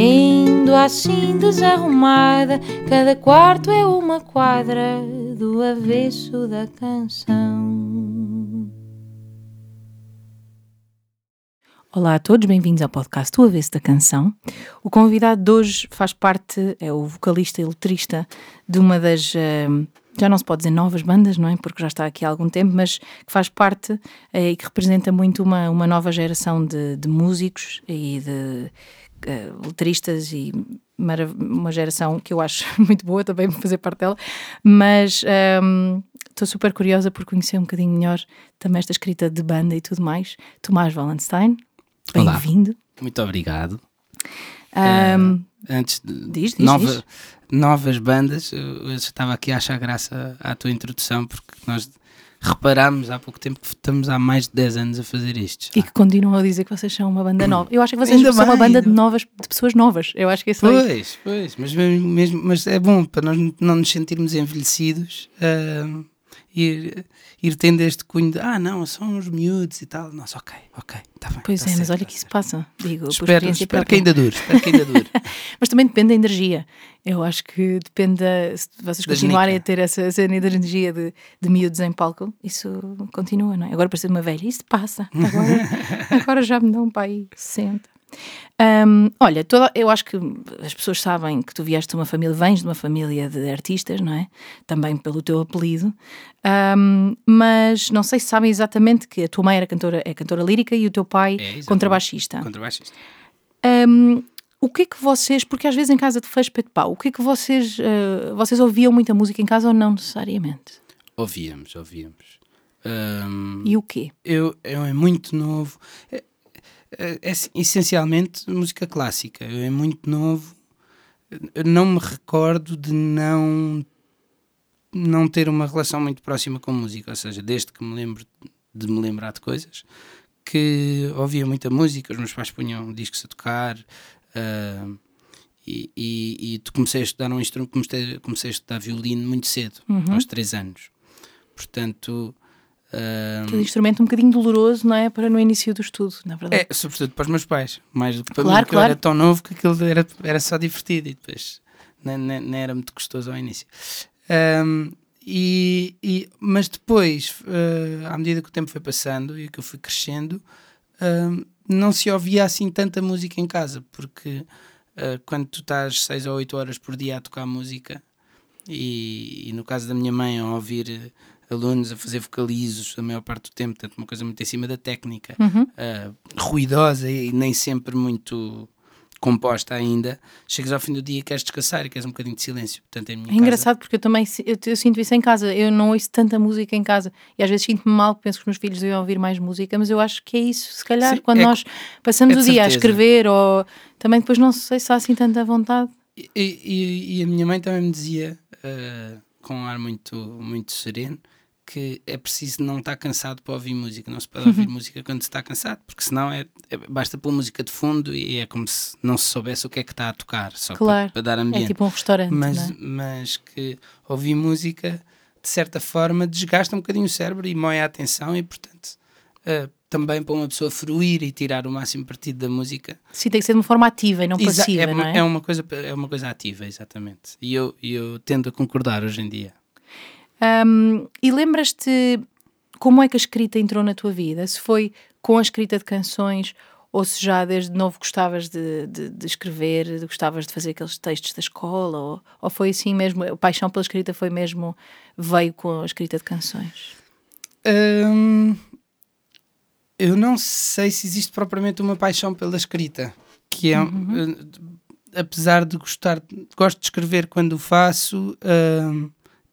Vendo assim desarrumada, cada quarto é uma quadra do avesso da canção. Olá a todos, bem-vindos ao podcast do Avesso da Canção. O convidado de hoje faz parte, é o vocalista e letrista de uma das, eh, já não se pode dizer novas bandas, não é? Porque já está aqui há algum tempo, mas que faz parte eh, e que representa muito uma, uma nova geração de, de músicos e de uh, e uma geração que eu acho muito boa também fazer parte dela, mas um, estou super curiosa por conhecer um bocadinho melhor também esta escrita de banda e tudo mais. Tomás Wallenstein, bem-vindo. Muito obrigado. Um, uh, antes de diz, diz, nova, diz. novas bandas, eu estava aqui a achar graça à tua introdução, porque nós reparámos há pouco tempo que estamos há mais de 10 anos a fazer isto. E que continuam a dizer que vocês são uma banda nova. Eu acho que vocês Ainda são bem, uma banda de, novas, de pessoas novas. Eu acho que isso Pois, é pois, mas, mesmo, mas é bom para nós não nos sentirmos envelhecidos. Uh, ir, ir tendo este cunho de ah, não, são uns miúdos e tal. Nossa, ok, ok, está bem. Pois tá é, certo, mas olha tá que isso passa. Digo, espero, espero que ainda dure, espero que ainda dure. mas também depende da energia. Eu acho que depende da, se vocês da continuarem genica. a ter essa, essa energia de, de miúdos em palco, isso continua, não é? Agora para ser uma velha, isso passa. Agora, agora já me dão para aí 60. Um, olha, toda, eu acho que as pessoas sabem que tu vieste de uma família, vens de uma família de artistas, não é? Também pelo teu apelido, um, mas não sei se sabem exatamente que a tua mãe era cantora, é cantora lírica e o teu pai é, contrabaixista. Contrabaixista. Um, o que é que vocês, porque às vezes em casa de fez de pau, o que é que vocês, uh, vocês ouviam muita música em casa ou não necessariamente? Ouvíamos, ouvíamos. e o quê? Eu, eu é muito novo. É, é, é essencialmente música clássica. Eu é muito novo, não me recordo de não não ter uma relação muito próxima com música, ou seja, desde que me lembro de me lembrar de coisas, que ouvia muita música, os meus pais punham discos a tocar, uh, e, e, e, comecei a estudar um instrumento, comecei, comecei a estudar violino muito cedo, uhum. aos 3 anos. Portanto, Aquele instrumento um bocadinho doloroso, não é? Para no início do estudo, na verdade. É, sobretudo para os meus pais. Mais do que para claro, mim, claro. eu era tão novo que aquilo era, era só divertido e depois nem, nem, nem era muito gostoso ao início. Um, e, e, mas depois, uh, à medida que o tempo foi passando e que eu fui crescendo, uh, não se ouvia assim tanta música em casa, porque uh, quando tu estás 6 ou 8 horas por dia a tocar música, e, e no caso da minha mãe, a ouvir alunos a fazer vocalizos a maior parte do tempo, portanto, uma coisa muito em cima da técnica, uhum. uh, ruidosa e nem sempre muito composta ainda, chegas ao fim do dia e queres descansar e queres um bocadinho de silêncio. Portanto, é casa... engraçado porque eu também eu, eu, sinto isso em casa. Eu não ouço tanta música em casa e às vezes sinto-me mal, penso que os meus filhos iam ouvir mais música, mas eu acho que é isso. Se calhar, Sim, quando é, nós passamos é o dia certeza. a escrever ou também depois não sei se há assim tanta vontade. E, e, e a minha mãe também me dizia, uh, com um ar muito, muito sereno, que é preciso não estar cansado para ouvir música. Não se pode ouvir música quando se está cansado, porque senão é, é, basta pôr música de fundo e é como se não se soubesse o que é que está a tocar, só claro. para, para, dar ambiente. É tipo um restaurante. Mas, é? mas que ouvir música, de certa forma, desgasta um bocadinho o cérebro e moe a atenção e, portanto. Uh, também para uma pessoa fruir e tirar o máximo partido da música. Sim, tem que ser de uma forma ativa e não Exa passiva, é, não é? É uma, coisa, é uma coisa ativa, exatamente. E eu, eu tendo a concordar hoje em dia. Um, e lembras-te como é que a escrita entrou na tua vida? Se foi com a escrita de canções ou se já desde novo gostavas de, de, de escrever, gostavas de fazer aqueles textos da escola, ou, ou foi assim mesmo, a paixão pela escrita foi mesmo, veio com a escrita de canções? Hum, eu não sei se existe propriamente uma paixão pela escrita, que é, uhum. uh, apesar de gostar, gosto de escrever quando o faço,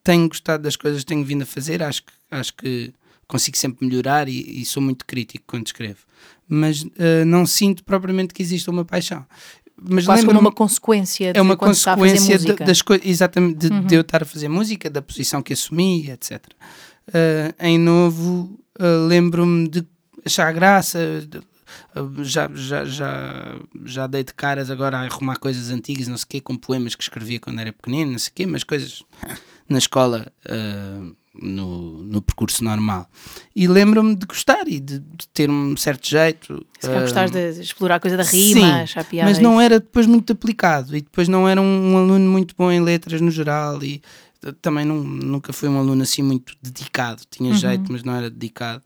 tenho gostado das coisas que tenho vindo a fazer, acho que, acho que consigo sempre melhorar e, e, sou muito crítico quando escrevo. Mas uh, não sinto propriamente que exista uma paixão. Mas Quase como uma consequência de é uma consequência de, das coisas exatamente de, uhum. de, eu estar a fazer música, da posição que assumi, etc. Uh, em novo, uh, lembro-me de achar graça, de, já, já, já, já dei de caras agora a arrumar coisas antigas, não sei o quê, com poemas que escrevia quando era pequenino, não sei o quê, mas coisas na escola, uh, no, no percurso normal. E lembro-me de gostar e de, de, ter um certo jeito. Se uh, gostar de explorar a coisa da rima, sim, mas não era depois muito aplicado e depois não era um, um aluno muito bom em letras no geral e também não, nunca fui um aluno assim muito dedicado. Tinha uhum. jeito, mas não era dedicado.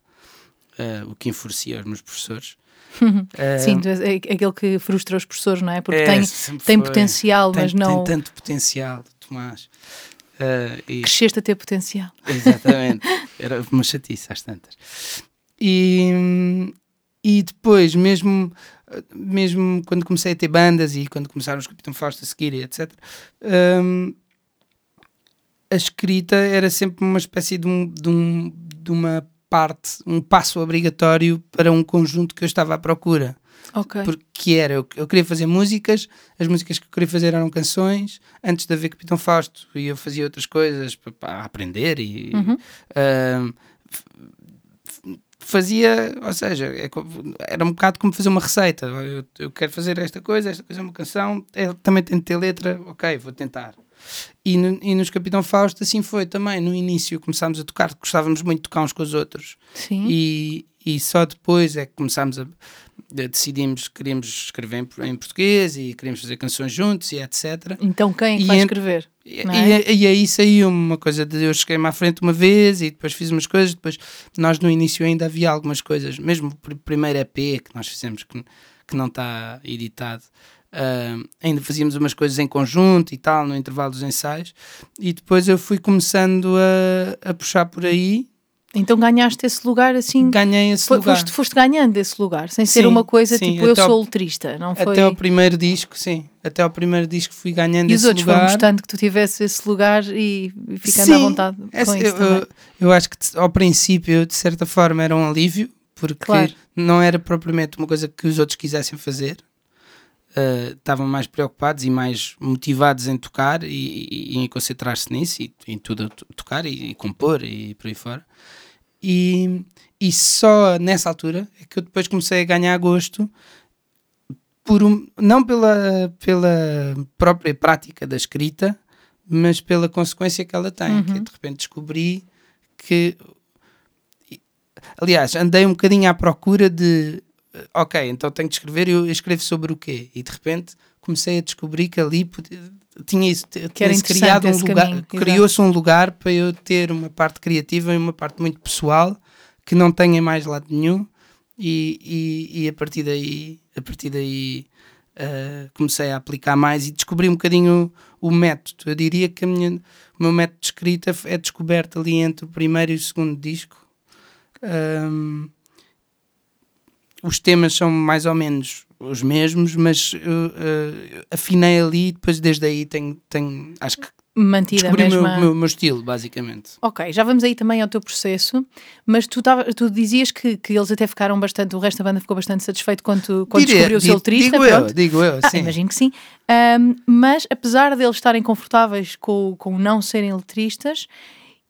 Uh, o que enfurecia os meus professores. Sim, é aquele que frustra os professores, não é? Porque é, tem, tem potencial, tem, mas não. Tem tanto potencial, Tomás. Uh, e... Cresceste a ter potencial. Exatamente. Era uma chatice às tantas. E, e depois, mesmo, mesmo quando comecei a ter bandas e quando começaram os Capitão Fausto a seguir, etc., um, a escrita era sempre uma espécie de, um, de, um, de uma parte, um passo obrigatório para um conjunto que eu estava à procura. Okay. Porque era, eu, eu, queria fazer músicas, as músicas que eu queria fazer eram canções, antes de haver Capitão Fausto, e eu fazia outras coisas para, aprender e uhum. uh, fazia, ou seja, é, era um bocado como fazer uma receita. Eu, eu, quero fazer esta coisa, esta coisa é uma canção, é, também tem de ter letra, ok, vou tentar. E, no, e nos Capitão Fausto assim foi também. No início começámos a tocar, gostávamos muito de tocar uns com os outros. Sim. E, e só depois é que começámos a, decidimos que queríamos escrever em, em, português e queríamos fazer canções juntos e etc. Então quem é que e vai escrever? E, é? e, e, aí saiu uma coisa de eu cheguei-me à frente uma vez e depois fiz umas coisas, depois nós no início ainda havia algumas coisas, mesmo o primeiro EP que nós fizemos que, que não está editado, Uh, ainda fazíamos umas coisas em conjunto e tal, no intervalo dos ensaios, e depois eu fui começando a, a puxar por aí. Então ganhaste esse lugar assim? Ganhei esse lugar. Foste, foste ganhando esse lugar, sem ser uma coisa sim, tipo eu sou letrista, não foi? Até ao primeiro disco, sim. Até ao primeiro disco fui ganhando e esse lugar. E os outros foram gostando que tu tivesse esse lugar e, e ficando sim, à vontade com esse, isso eu, eu, eu, acho que ao princípio, de certa forma, era um alívio, porque claro. não era propriamente uma coisa que os outros quisessem fazer uh, estavam mais preocupados e mais motivados em tocar e, e, e em concentrar-se nisso e em tudo tocar e, e, compor e por aí fora. E, e só nessa altura é que eu depois comecei a ganhar gosto por um, não pela, pela própria prática da escrita, mas pela consequência que ela tem. Uhum. Que de repente descobri que. Aliás, andei um bocadinho à procura de ok, então tenho de escrever eu escrevo sobre o quê? E de repente comecei a descobrir que ali podia, tinha isso, tinha criado um lugar, criou-se um lugar para eu ter uma parte criativa e uma parte muito pessoal que não tenho em mais lado nenhum e, e, e a partir daí, a partir daí uh, comecei a aplicar mais e descobri um bocadinho o, o método. Eu diria que minha, o meu método de escrita é descoberto ali entre o primeiro e o segundo disco. Um, os temas são mais ou menos os mesmos, mas uh, uh, afinei ali e depois desde aí tenho, tenho acho que mantida descobri mesma... o meu, meu, meu, estilo, basicamente. Ok, já vamos aí também ao teu processo, mas tu, tava, tu dizias que, que eles até ficaram bastante, o resto da banda ficou bastante satisfeito quando, quando Diria, descobriu o seu letrista. Digo pronto. eu, digo eu, ah, sim. Imagino que sim. Um, mas apesar deles estarem confortáveis com, com não serem letristas,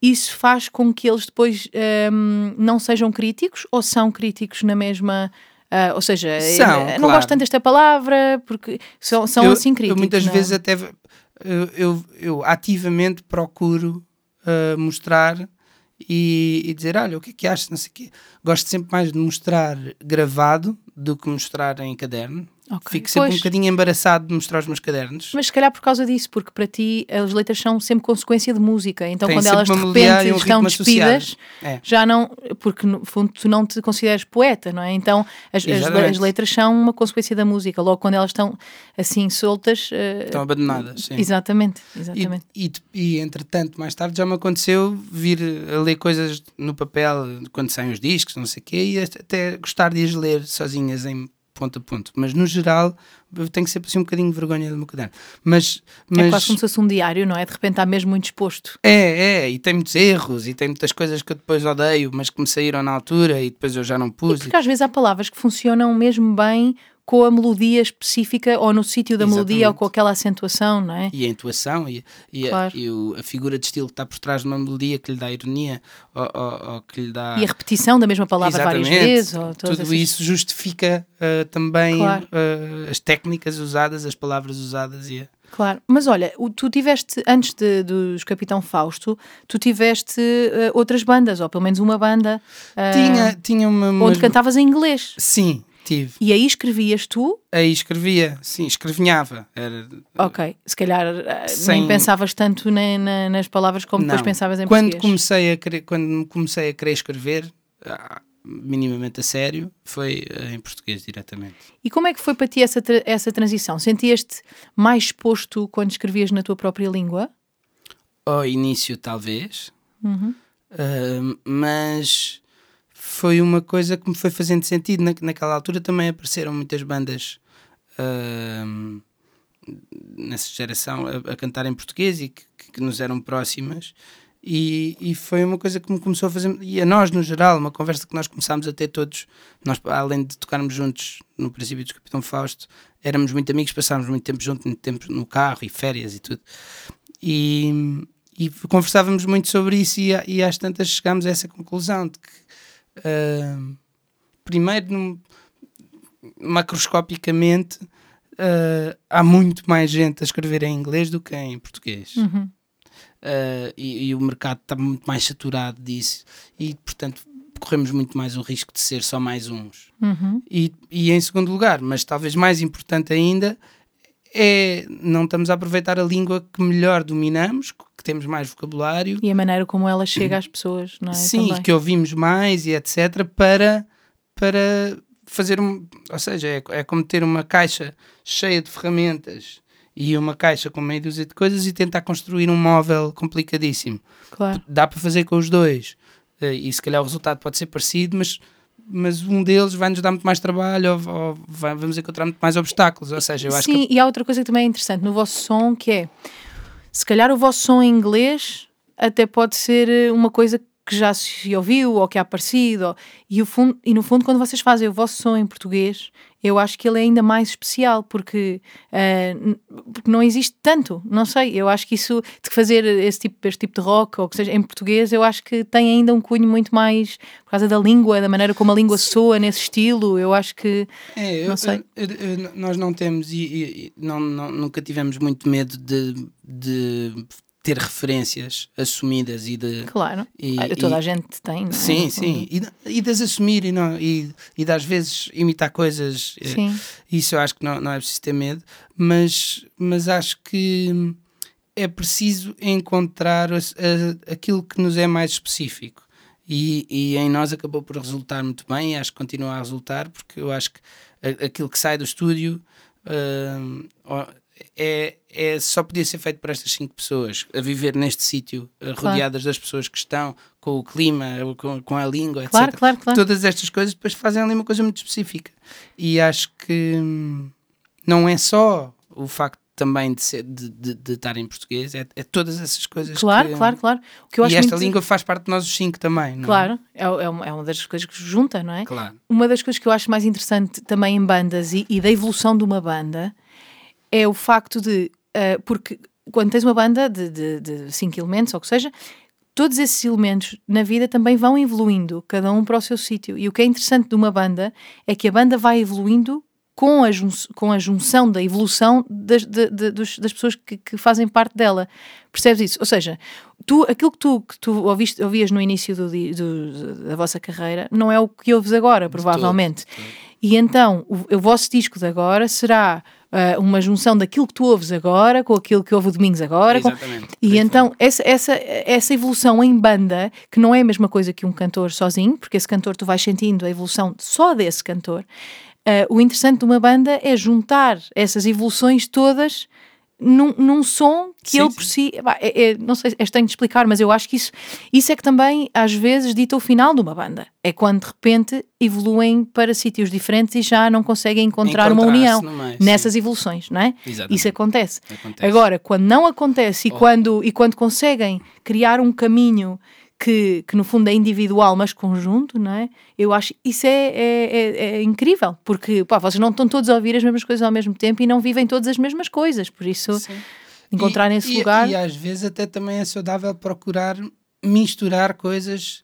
isso faz com que eles depois um, não sejam críticos ou são críticos na mesma Uh, ou seja, são, não claro. gosto tanto desta palavra porque são, são eu, assim críticos. Eu muitas não? É? vezes até eu, eu, eu ativamente procuro uh, mostrar e, e, dizer: olha, o que é que achas? Não sei quê. Gosto sempre mais de mostrar gravado do que mostrar em caderno. Okay. Fico sempre pois. um bocadinho embaraçado de mostrar os meus cadernos. Mas se calhar por causa disso, porque para ti as letras são sempre consequência de música. Então Tem quando elas de repente um estão despidas, é. já não. Porque no fundo tu não te consideras poeta, não é? Então as, as, as, letras são uma consequência da música. Logo quando elas estão assim soltas. Uh, estão abandonadas, sim. Exatamente, exatamente. E, e, e entretanto, mais tarde já me aconteceu vir a ler coisas no papel quando saem os discos, não sei o quê, e até gostar de as ler sozinhas em ponto a ponto. Mas no geral, eu tenho sempre assim um bocadinho de vergonha do meu caderno. Mas, mas... É quase como se fosse um diário, não é? De repente está mesmo muito exposto. É, é, e tem muitos erros e tem muitas coisas que eu depois odeio, mas que me saíram na altura e depois eu já não pus. E porque às vezes há palavras que funcionam mesmo bem com a melodia específica ou no sítio da Exatamente. melodia ou com aquela acentuação, não é? E a intuação e, e, claro. a, e o, a, figura de estilo que está por trás de uma melodia que lhe dá ironia ou, ou, ou que lhe dá. E a repetição da mesma palavra Exatamente. várias vezes. Tudo essas... isso justifica uh, também claro. uh, as técnicas usadas, as palavras usadas e a... Claro, mas olha, tu tiveste, antes de, dos Capitão Fausto, tu tiveste uh, outras bandas, ou pelo menos uma banda. tinha, tinha uma. Onde cantavas em inglês. Sim, Tive. E aí escrevias tu? Aí escrevia, sim, escrevinhava. Era, ok, se calhar eh, sem... nem pensavas tanto na, na, nas palavras como não. depois pensavas em quando português. Comecei a querer, quando comecei a querer escrever, ah, minimamente a sério, foi eh, em português diretamente. E como é que foi para ti essa, tra essa transição? Sentias-te mais exposto quando escrevias na tua própria língua? Ao início, talvez. Uhum. Uh, mas foi uma coisa que me foi fazendo sentido. Na, naquela altura também apareceram muitas bandas uh, nessa geração a, a, cantar em português e que, que nos eram próximas. E, e, foi uma coisa que me começou a fazer, e a nós no geral, uma conversa que nós começámos a ter todos, nós além de tocarmos juntos no princípio do Capitão Fausto, éramos muito amigos, passámos muito tempo juntos, muito tempo no carro e férias e tudo. E, e conversávamos muito sobre isso, e, e às tantas chegámos a essa conclusão de que uh, primeiro, num, macroscopicamente, uh, há muito mais gente a escrever em inglês do que em português. Uhum. Uh, e, e, o mercado está muito mais saturado disso e, portanto, corremos muito mais o risco de ser só mais uns. Uhum. E, e, em segundo lugar, mas talvez mais importante ainda, é não estamos a aproveitar a língua que melhor dominamos, que temos mais vocabulário. E a maneira como ela chega às pessoas, não é? Sim, Também. que ouvimos mais e etc. para, para fazer um. Ou seja, é, é como ter uma caixa cheia de ferramentas e uma caixa com meia dúzia de coisas e tentar construir um móvel complicadíssimo. Claro. Dá para fazer com os dois. Eh, e se calhar o resultado pode ser parecido, mas mas um deles vai nos dar muito mais trabalho ou, ou vai, vamos encontrar muito mais obstáculos. Ou seja, eu acho Sim, que... e há outra coisa que também é interessante no vosso som que é se calhar o vosso som em inglês até pode ser eh, uma coisa que já se ouviu ou que é aparecido. E, fundo, e no fundo, quando vocês fazem o vosso som em português, eu acho que ele é ainda mais especial, porque, uh, porque não existe tanto. Não sei, eu acho que isso de fazer esse tipo, este tipo de rock, ou que seja em português, eu acho que tem ainda um cunho muito mais por causa da língua, da maneira como a língua soa nesse estilo. Eu acho que. É, não eu, sei. Eu, eu, nós não temos e, e não, não, nunca tivemos muito medo de, de ter referências assumidas e de. Claro, e, toda e, a gente tem, não é? Sim, sim. E, e de as assumir e, não, e, e de às vezes imitar coisas. Eh, sim. Isso eu acho que não, não é preciso ter medo, mas, mas acho que é preciso encontrar a, a, aquilo que nos é mais específico. E, e em nós acabou por resultar muito bem, e acho que continua a resultar, porque eu acho que aquilo que sai do estúdio. Uh, é, é, só podia ser feito por estas cinco pessoas, a viver neste sítio, eh, claro. rodeadas das pessoas que estão, com o clima, com, com a língua, claro, etc. Claro, claro. Todas estas coisas depois fazem ali uma coisa muito específica. E acho que hum, não é só o facto também de, ser, de, de, de estar em português, é, é, todas essas coisas. Claro, que, claro, claro. O que eu e esta muito... língua faz parte de nós os cinco também, não é? Claro, é, é, uma, é uma das coisas que junta, não é? Claro. Uma das coisas que eu acho mais interessante também em bandas e, e da evolução de uma banda é o facto de uh, porque quando tens uma banda de, de, de cinco elementos, ou o que seja, todos esses elementos na vida também vão evoluindo, cada um para o seu sítio. E o que é interessante de uma banda é que a banda vai evoluindo com a, com a junção da evolução das, de, de, dos, das pessoas que, que, fazem parte dela. Percebes isso? Ou seja, tu, aquilo que tu, que tu ouviste, ouvias no início do, do, da vossa carreira não é o que ouves agora, provavelmente. E então, o, o vosso disco de agora será uh, uma junção daquilo que tu ouves agora com aquilo que ouve o Domingos agora. Exatamente. Com... E então, essa, essa, essa evolução em banda, que não é a mesma coisa que um cantor sozinho, porque esse cantor tu vais sentindo a evolução só desse cantor. Uh, o interessante de uma banda é juntar essas evoluções todas num, num som que sim, ele por si. É, é, não sei, é estranho de explicar, mas eu acho que isso, isso é que também às vezes dita o final de uma banda. É quando de repente evoluem para sítios diferentes e já não conseguem encontrar uma união meio, nessas sim. evoluções, não é? Exatamente. Isso acontece. acontece. Agora, quando não acontece e, oh. quando, e quando conseguem criar um caminho que, que no fundo é individual, mas conjunto, não é? Eu acho isso é, é, é, é, incrível, porque pá, vocês não estão todos a ouvir as mesmas coisas ao mesmo tempo e não vivem todas as mesmas coisas, por isso Sim. encontrar nesse lugar. E às vezes até também é saudável procurar misturar coisas.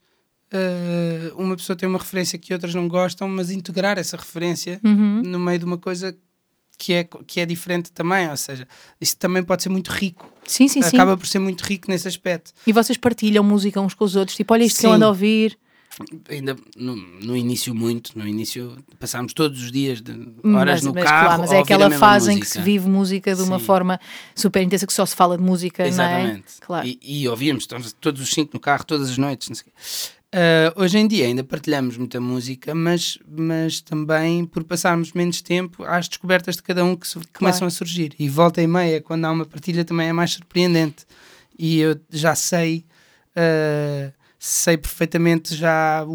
Uh, uma pessoa tem uma referência que outras não gostam, mas integrar essa referência uhum. no meio de uma coisa que é, que é diferente também, ou seja, isso também pode ser muito rico. Sim, sim, Acaba sim. por ser muito rico nesse aspecto. E vocês partilham música uns com os outros, tipo, olha isto sim. que eu ando a ouvir. Ainda no, no, início muito, no início passámos todos os dias de horas mas, no mas, carro. Claro, mas é aquela fase música. em que se vive música de uma Sim. forma super intensa que só se fala de música, Exatamente. não é? Claro. E, e ouvíamos todos os cinco no carro, todas as noites, Uh, hoje em dia ainda partilhamos muita música, mas, mas também por passarmos menos tempo às descobertas de cada um que claro. começam a surgir. E volta e meia, quando há uma partilha, também é mais surpreendente. E eu já sei, uh, sei perfeitamente já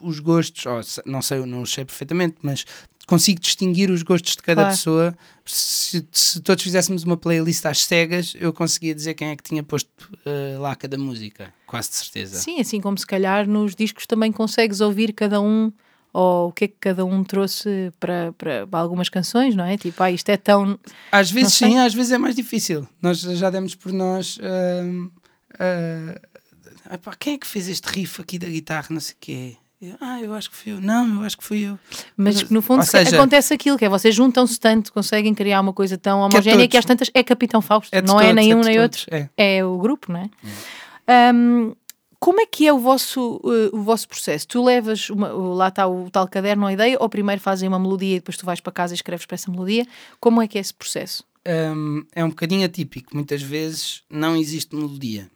os gostos, ou, não sei, não sei perfeitamente, mas consigo distinguir os gostos de cada claro. pessoa. Se, se, todos fizéssemos uma playlist às cegas, eu conseguia dizer quem é que tinha posto uh, lá cada música, quase de certeza. Sim, assim como se calhar nos discos também consegues ouvir cada um ou o que é que cada um trouxe para, para, para algumas canções, não é? Tipo, ah, isto é tão. Às vezes sim, às vezes é mais difícil. Nós já demos por nós. Uh, uh, quem é que fez este riff aqui da guitarra? Não sei o quê. Eu, ah, eu acho que fui eu. Não, eu acho que fui eu. Mas, no fundo seja, acontece aquilo, que é vocês juntam-se tanto, conseguem criar uma coisa tão homogénea que, que às tantas é Capitão Fausto, é não é todos, é nenhum é nem outro, é. é. o grupo, não é? é. Um, como é que é o vosso, uh, o vosso processo? Tu levas, uma, lá está o tal caderno, a ideia, ou primeiro fazem uma melodia e depois tu vais para casa e escreves para essa melodia? Como é que é esse processo? Um, é um bocadinho atípico. Muitas vezes não existe melodia.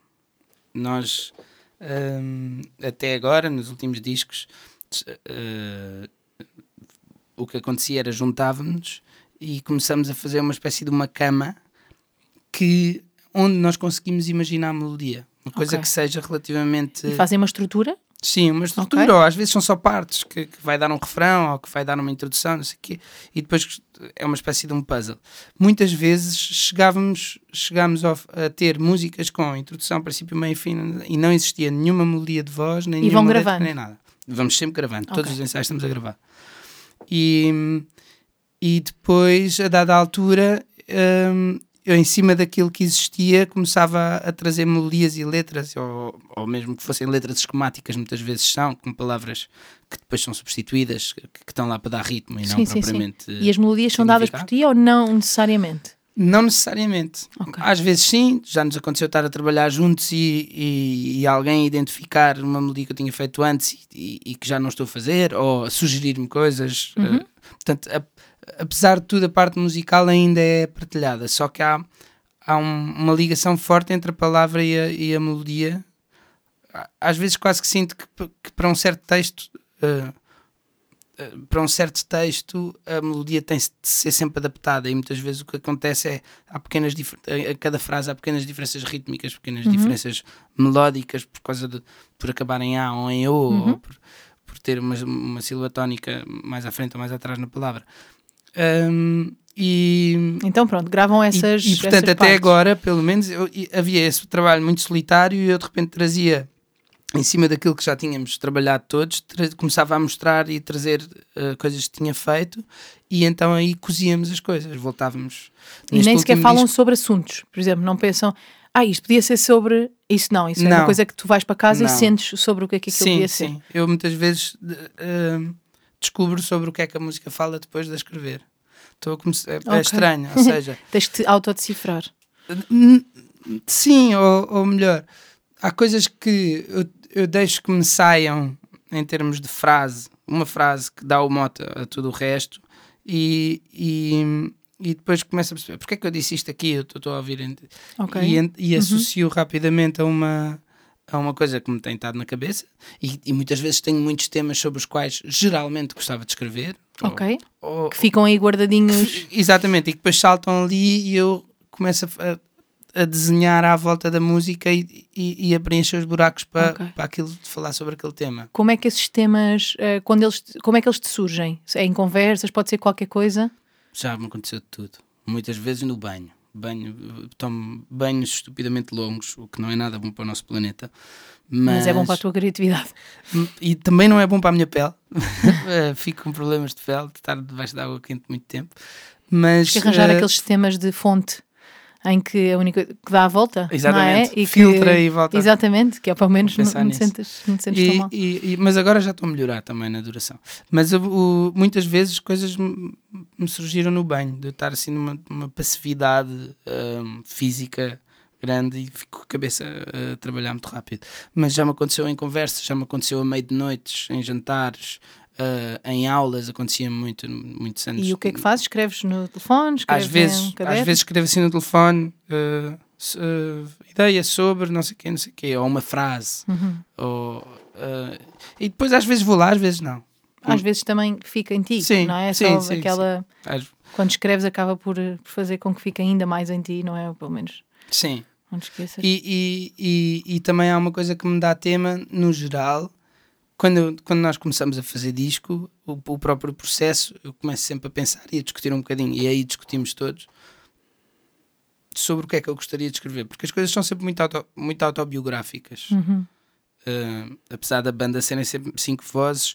Nós um, até agora, nos últimos discos, uh, o que acontecia era juntávamos e começamos a fazer uma espécie de uma cama que onde nós conseguimos imaginar a melodia. Uma coisa okay. que seja relativamente. E fazem uma estrutura? Sim, uma estrutura, okay. ou às vezes são só partes que, que, vai dar um refrão ou que vai dar uma introdução, não sei o quê, e depois é uma espécie de um puzzle. Muitas vezes chegávamos, chegámos a, a ter músicas com introdução, princípio, meio e fim, e não existia nenhuma melodia de voz, nem e nenhuma letra, nem nada. Vamos sempre gravando, okay. todos os ensaios estamos a gravar. E, e depois, a dada altura, hum, eu, em cima daquilo que existia, começava a trazer melodias e letras, ou, ou mesmo que fossem letras esquemáticas, muitas vezes são, com palavras que depois são substituídas, que, que estão lá para dar ritmo e sim, não sim, propriamente. Sim. E as melodias são dadas por ti ou não necessariamente? Não necessariamente. Okay. Às vezes sim, já nos aconteceu estar a trabalhar juntos e, e, e alguém identificar uma melodia que eu tinha feito antes e, e que já não estou a fazer, ou sugerir-me coisas. Uhum. Uh, portanto, a, apesar de tudo, a parte musical ainda é partilhada, só que há, há um, uma ligação forte entre a palavra e a, e a, melodia. Às vezes quase que sinto que, que para um certo texto, uh, uh, para um certo texto, a melodia tem de ser sempre adaptada e muitas vezes o que acontece é há pequenas a cada frase há pequenas diferenças rítmicas, pequenas uhum. diferenças melódicas por causa de por acabar em A ou em O uhum. ou por, por ter uma, uma sílaba tónica mais à frente ou mais atrás na palavra. Um, e, então pronto, gravam essas E, e portanto, essas até partes. agora, pelo menos, eu, havia esse trabalho muito solitário e eu de repente trazia em cima daquilo que já tínhamos trabalhado todos, começava a mostrar e trazer uh, coisas que tinha feito e então aí cozíamos as coisas, voltávamos. E nem sequer falam disco. sobre assuntos, por exemplo, não pensam, ah, isto podia ser sobre. Isso não, isso não. é uma coisa que tu vais para casa não. e sentes sobre o que é que aquilo sim, podia sim. ser. Sim, eu muitas vezes. Uh, descubro sobre o que é que a música fala depois de a escrever. Estou a começar, é, okay. é estranho, ou seja. Tens-te autodecifrar. Sim, ou, ou, melhor, há coisas que eu, eu deixo que me saiam em termos de frase, uma frase que dá o mote a tudo o resto, e, e, e depois começo a perceber porque é que eu disse isto aqui, eu estou a ouvir okay. e, e uhum. associo uhum. rapidamente a uma é uma coisa que me tem estado na cabeça e, e, muitas vezes tenho muitos temas sobre os quais geralmente gostava de escrever. Ok. Ou, ou, que ficam aí guardadinhos. Que, exatamente, e que depois saltam ali e eu começo a, a, desenhar à volta da música e, e, e a preencher os buracos para, okay. para aquilo de falar sobre aquele tema. Como é que esses temas, uh, quando eles, como é que eles te surgem? É em conversas, pode ser qualquer coisa? Já me aconteceu de tudo. Muitas vezes no banho. Banho tomo banhos estupidamente longos, o que não é nada bom para o nosso planeta. Mas, mas é bom para a tua criatividade. E também não é bom para a minha pele. Eh, fico com problemas de pele, de estar debaixo de água quente muito tempo. Mas, que arranjar uh, aqueles sistemas de fonte em que a única que dá a volta exatamente, não é? e filtra que, e volta. Exatamente, que é pelo menos não, não, te sentes, não te sentes e, tão mal. e, e, mas agora já estou a melhorar também na duração. Mas o, muitas vezes coisas me, me, surgiram no banho de estar assim numa, numa passividade um, física grande e fico com a cabeça a trabalhar muito rápido. Mas já me aconteceu em conversas, já me aconteceu a meio de noites em jantares Uh, em aulas acontecia muito, muitos anos. E o que é que fazes? Escreves no telefone? Escreves às vezes, às vezes escrevo assim no telefone uh, uh, ideia sobre não sei o quê, não sei o quê, ou uma frase. Uhum. Ou, e depois às vezes vou lá, às vezes não. Às vezes também fica em ti, sim, não é? Sim, Só sim, aquela. Sim. Quando escreves acaba por, por fazer com que fique ainda mais em ti, não é? Pelo menos. Sim. Não te esqueças. E, e, e, e também há uma coisa que me dá tema, no geral, quando, quando nós começamos a fazer disco, o, o, próprio processo, eu começo sempre a pensar e a discutir um bocadinho, e aí discutimos todos sobre o que é que eu gostaria de escrever, porque as coisas são sempre muito, auto, muito autobiográficas. Uhum. Uh, apesar da banda serem sempre cinco vozes,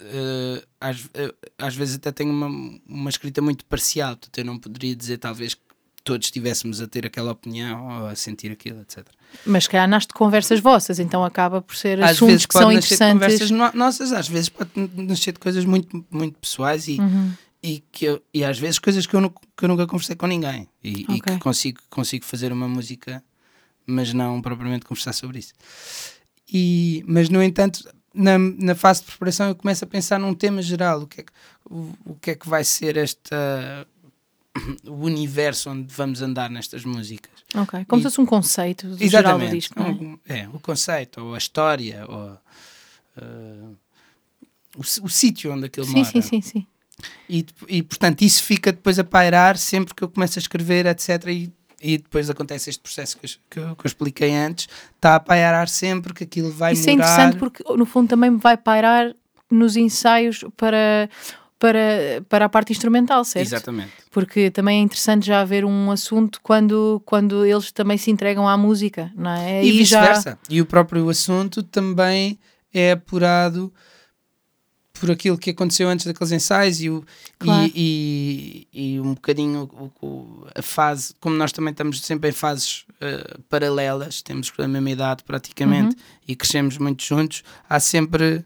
uh, às, uh, às vezes até tenho uma, uma escrita muito parcial, portanto eu não poderia dizer talvez que todos estivéssemos a ter aquela opinião ou a sentir aquilo, etc. Mas cá nasce de conversas vossas, então acaba por ser às assuntos que são interessantes. conversas no, nossas, às vezes pode nascer de coisas muito, muito pessoais e, uhum. e, que eu, e às vezes coisas que eu, que eu nunca conversei com ninguém e, okay. e, que consigo, consigo fazer uma música, mas não propriamente conversar sobre isso. E, mas, no entanto, na, na fase de preparação eu começo a pensar num tema geral, o que é que, o, o que, é que vai ser esta o universo onde vamos andar nestas músicas. Ok, como e, se fosse um conceito do geral do disco. Um, é? é, o conceito, ou a história, ou uh, o, o sítio onde aquilo sim, mora. Sim, sim, sim. E, e portanto isso fica depois a pairar sempre que eu começo a escrever, etc. E, e depois acontece este processo que eu, que eu, que eu expliquei antes, está a pairar sempre que aquilo vai Isso é interessante porque no fundo também vai pairar nos ensaios para para, para a parte instrumental, certo? Exatamente. Porque também é interessante já haver um assunto quando, quando eles também se entregam à música, não é? E, vice-versa. Já... E o próprio assunto também é apurado por aquilo que aconteceu antes daqueles ensaios e, o, claro. e, e, e, um bocadinho o, o, a fase, como nós também estamos sempre em fases uh, paralelas, temos a mesma idade praticamente uhum. e crescemos muito juntos, há sempre,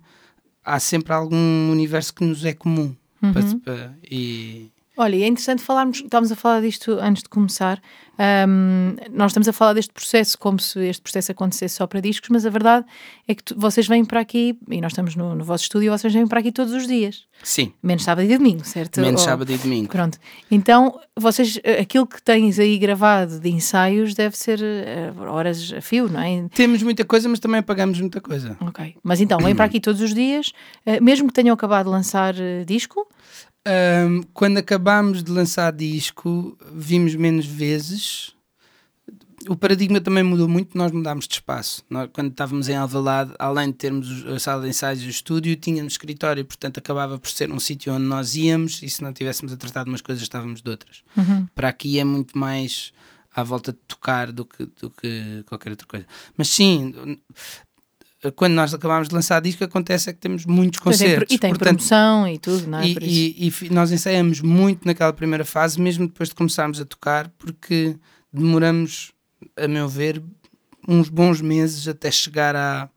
há sempre algum universo que nos é comum. Uhum. E... Olha, é interessante falarmos, estávamos a falar disto antes de começar. Um, nós estamos a falar deste processo como se este processo acontecesse só para discos, mas a verdade é que tu, vocês vêm para aqui, e nós estamos no, no vosso estúdio, vocês vêm para aqui todos os dias. Sim. Menos sábado e domingo, certo? Menos Ou, sábado e domingo. Pronto. Então, vocês, aquilo que tens aí gravado de ensaios deve ser uh, horas a fio, não é? Temos muita coisa, mas também apagamos muita coisa. Ok. Mas então, vêm para aqui todos os dias, uh, mesmo que tenham acabado de lançar uh, disco? Um, quando acabámos de lançar disco, vimos menos vezes. O paradigma também mudou muito, nós mudámos de espaço. Nós, quando estávamos em Alvalade, além de termos a sala de ensaios e o estúdio, tínhamos escritório, portanto acabava por ser um sítio onde nós íamos e se não tivéssemos a tratar de umas coisas, estávamos de outras. Uhum. Para aqui é muito mais à volta de tocar do que, do que qualquer outra coisa. Mas sim, quando nós acabámos de lançar disco, acontece é que temos muitos concertos. e tem portanto, promoção e tudo, não é? E, e, e, nós ensaiamos muito naquela primeira fase, mesmo depois de começarmos a tocar, porque demoramos, a meu ver, uns bons meses até chegar à,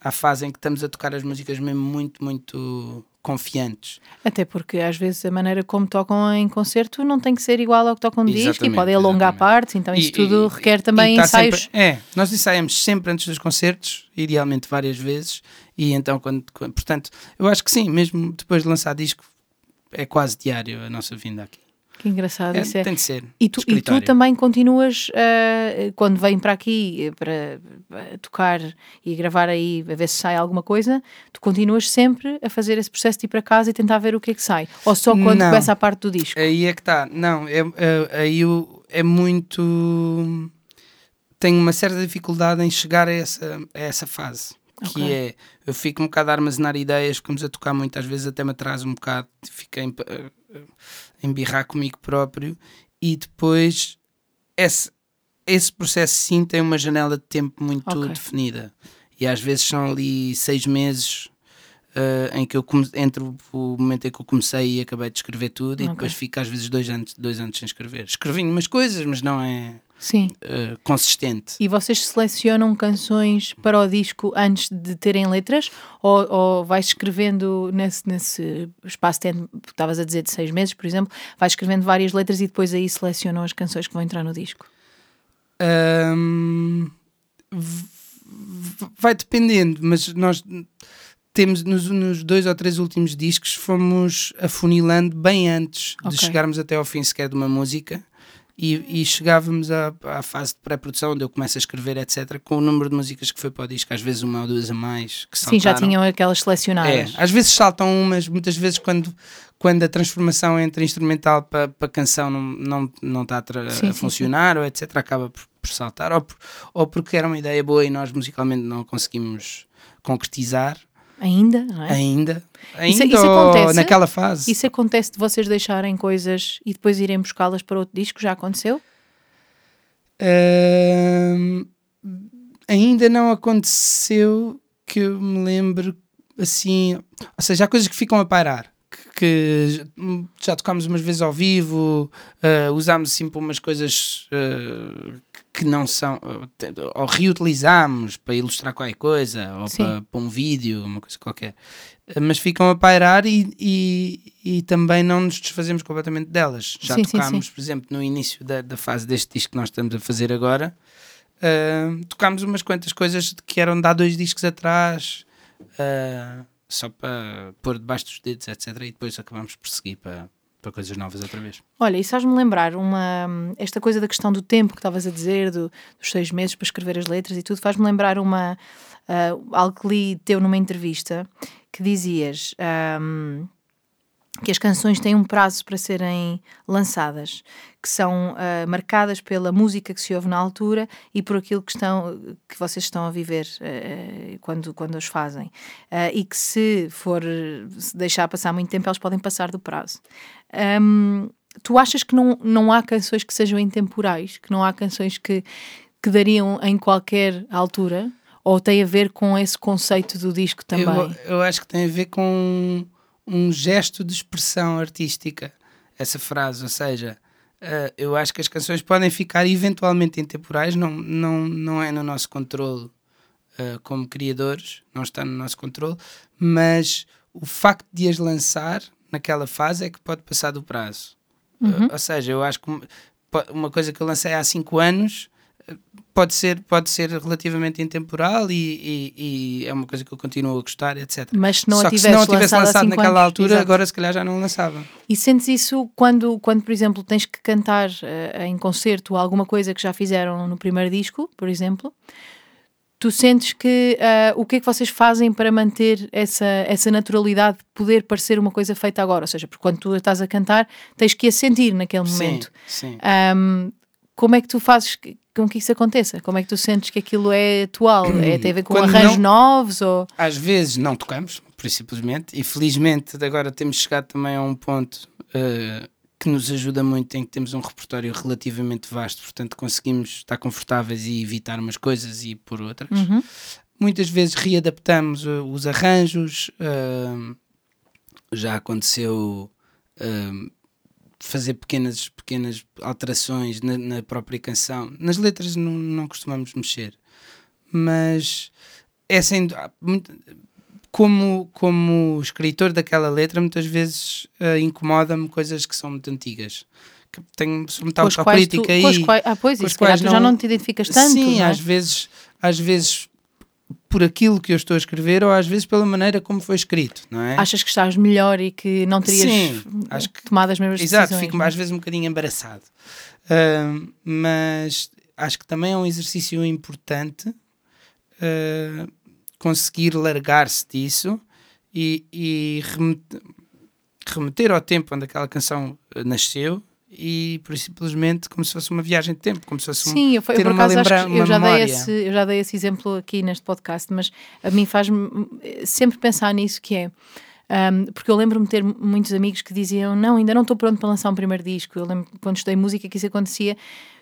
à fase em que estamos a tocar as músicas mesmo muito, muito confiantes. Até porque às vezes a maneira como tocam em concerto não tem que ser igual ao que tocam no disco e podem alongar partes, então isso e, tudo e, requer também tá ensaios. Sempre, é, nós ensaiamos sempre antes dos concertos, idealmente várias vezes, e então quando, portanto, eu acho que sim, mesmo depois de lançar disco, é quase diário a nossa vinda aqui. Que engraçado. É, isso é. Tem de ser. E tu, e tu também continuas, uh, quando vêm para aqui eh, para, para tocar e gravar aí, a ver se sai alguma coisa, tu continuas sempre a fazer esse processo de ir para casa e tentar ver o que é que sai? Ou só quando não, começa a parte do disco? Aí é que está. Não, é, é, aí é muito. Tenho uma certa dificuldade em chegar a essa, a essa fase que okay. é eu fico um bocado a armazenar ideias, ficamos a tocar muitas vezes até me atraso um bocado, fiquei em, embirrar comigo próprio e depois esse, esse processo sim tem uma janela de tempo muito okay. definida e às vezes são ali seis meses uh, em que eu entre o momento em que eu comecei e acabei de escrever tudo okay. e depois fico às vezes dois anos, dois anos sem escrever. Escrevi umas coisas, mas não é Sim. Uh, consistente. E vocês selecionam canções para o disco antes de terem letras? Ou, ou vais escrevendo nesse, nesse espaço tempo, estavas a dizer de seis meses, por exemplo, vais escrevendo várias letras e depois aí selecionam as canções que vão entrar no disco? Um, vai dependendo, mas nós temos nos, nos, dois ou três últimos discos fomos afunilando bem antes okay. de chegarmos até ao fim sequer de uma música e, e chegávamos à, à, fase de pré-produção, onde eu começo a escrever, etc., com o número de músicas que foi para o disco, às vezes uma ou duas a mais. Que Sim, já tinham aquelas selecionadas. É, às vezes saltam umas, muitas vezes quando, quando a transformação entre instrumental para, para canção não, não, não está a, sim, a funcionar, sim. ou etc., acaba por, por saltar, ou, por, ou porque era uma ideia boa e nós musicalmente não conseguimos concretizar. Ainda, não é? Ainda. Ainda isso, isso acontece, naquela fase. Isso acontece de vocês deixarem coisas e depois irem buscá-las para outro disco? Já aconteceu? Uh, ainda não aconteceu que eu me lembre assim. Ou seja, há coisas que ficam a pairar que já tocámos umas vezes ao vivo, uh, usámos sempre umas coisas uh, que não são, uh, ou reutilizámos para ilustrar qualquer coisa, ou para, para, um vídeo, uma coisa qualquer, mas ficam a pairar e, e, e, também não nos desfazemos completamente delas. Já sim, tocámos, sim, sim. por exemplo, no início da, da fase deste disco que nós estamos a fazer agora, tocámos umas quantas coisas que eram de há dois discos atrás. Uh, só para pôr debaixo dos dedos, etc. E depois acabamos por seguir para, para coisas novas outra vez. Olha, e sabes-me lembrar uma, esta coisa da questão do tempo que estavas a dizer, do, dos seis meses para escrever as letras e tudo, faz-me lembrar uma, uh, algo que li teu numa entrevista que dizias. Um, que as canções têm um prazo para serem lançadas, que são uh, marcadas pela música que se ouve na altura e por aquilo que, estão, que vocês estão a viver uh, quando, quando as fazem. Uh, e que se for se deixar passar muito tempo, elas podem passar do prazo. Um, tu achas que não, não há canções que sejam intemporais? Que não há canções que, que dariam em qualquer altura? Ou tem a ver com esse conceito do disco também? Eu, eu acho que tem a ver com um gesto de expressão artística, essa frase, ou seja, uh, eu acho que as canções podem ficar eventualmente intemporais, não, não, não é no nosso controle uh, como criadores, não está no nosso controle, mas o facto de as lançar naquela fase é que pode passar do prazo. Uhum. Uh, ou seja, eu acho que uma coisa que eu lancei há 5 anos pode ser, pode ser relativamente intemporal e, e, e, é uma coisa que eu continuo a gostar, etc. Mas se não Só a tivesse, se não a tivesse lançado, lançado naquela anos, altura, exato. agora se calhar já não lançava. E sentes isso quando, quando por exemplo, tens que cantar uh, em concerto alguma coisa que já fizeram no primeiro disco, por exemplo? Tu sentes que uh, o que é que vocês fazem para manter essa, essa naturalidade de poder parecer uma coisa feita agora? Ou seja, porque quando tu estás a cantar, tens que a sentir naquele momento. Sim, sim. Um, como é que tu fazes com que isso aconteça? Como é que tu sentes que aquilo é atual? É, tem a ver com Quando arranjos não, novos? Ou... Às vezes não tocamos, por simplesmente, e felizmente agora temos chegado também a um ponto uh, que nos ajuda muito em que temos um repertório relativamente vasto, portanto conseguimos estar confortáveis e evitar umas coisas e por outras. Uhum. Muitas vezes readaptamos uh, os arranjos, uh, já aconteceu fazer pequenas, pequenas alterações na, na própria canção. Nas letras não, não costumamos mexer, mas é sendo como, como escritor daquela letra, muitas vezes uh, incomoda-me coisas que são muito antigas. Que tenho, sou muito autocrítica aí. ah, pois, isso, quais não, já não te identificas tanto. Sim, é? às vezes, às vezes por aquilo que eu estou a escrever ou às vezes pela maneira como foi escrito, não é? Achas que estás melhor e que não terias Sim, acho que, tomado as mesmas exato, decisões? Exato, fico às vezes um bocadinho embaraçado. Uh, mas acho que também é um exercício importante uh, conseguir largar-se disso e, e remeter, remeter ao tempo onde aquela canção nasceu e por simplesmente como se fosse uma viagem de tempo, como se fosse Sim, um, eu, eu, por acaso lembra, eu já, dei esse, eu já dei esse exemplo aqui neste podcast, mas a mim faz-me sempre pensar nisso que é um, porque eu lembro-me de ter muitos amigos que diziam não, ainda não estou pronto para lançar um primeiro disco. Eu lembro quando estudei música que isso acontecia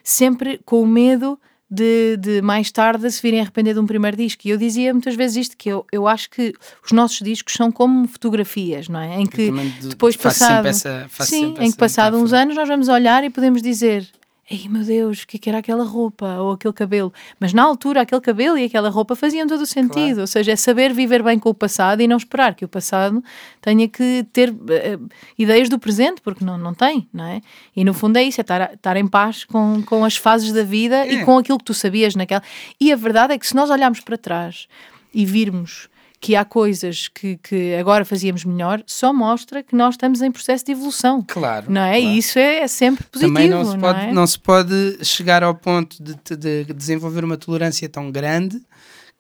sempre com o medo de, de, mais tarde se virem arrepender de um primeiro disco. E eu dizia muitas vezes isto, que eu, eu acho que os nossos discos são como fotografias, não é? Em que depois passado... Essa, sim, em que passado uns anos nós vamos olhar e podemos dizer Ei meu Deus, o que, é que era aquela roupa ou aquele cabelo? Mas na altura, aquele cabelo e aquela roupa faziam todo o sentido. Claro. Ou seja, é saber viver bem com o passado e não esperar que o passado tenha que ter uh, ideias do presente, porque não, não tem, não é? E no fundo é isso, é estar, estar em paz com, com as fases da vida é. e com aquilo que tu sabias naquela. E a verdade é que se nós olharmos para trás e virmos que há coisas que, que agora fazíamos melhor, só mostra que nós estamos em processo de evolução. Claro. Não é? Claro. E isso é, é, sempre positivo. Também não se, não, pode, é? não se pode chegar ao ponto de, de, desenvolver uma tolerância tão grande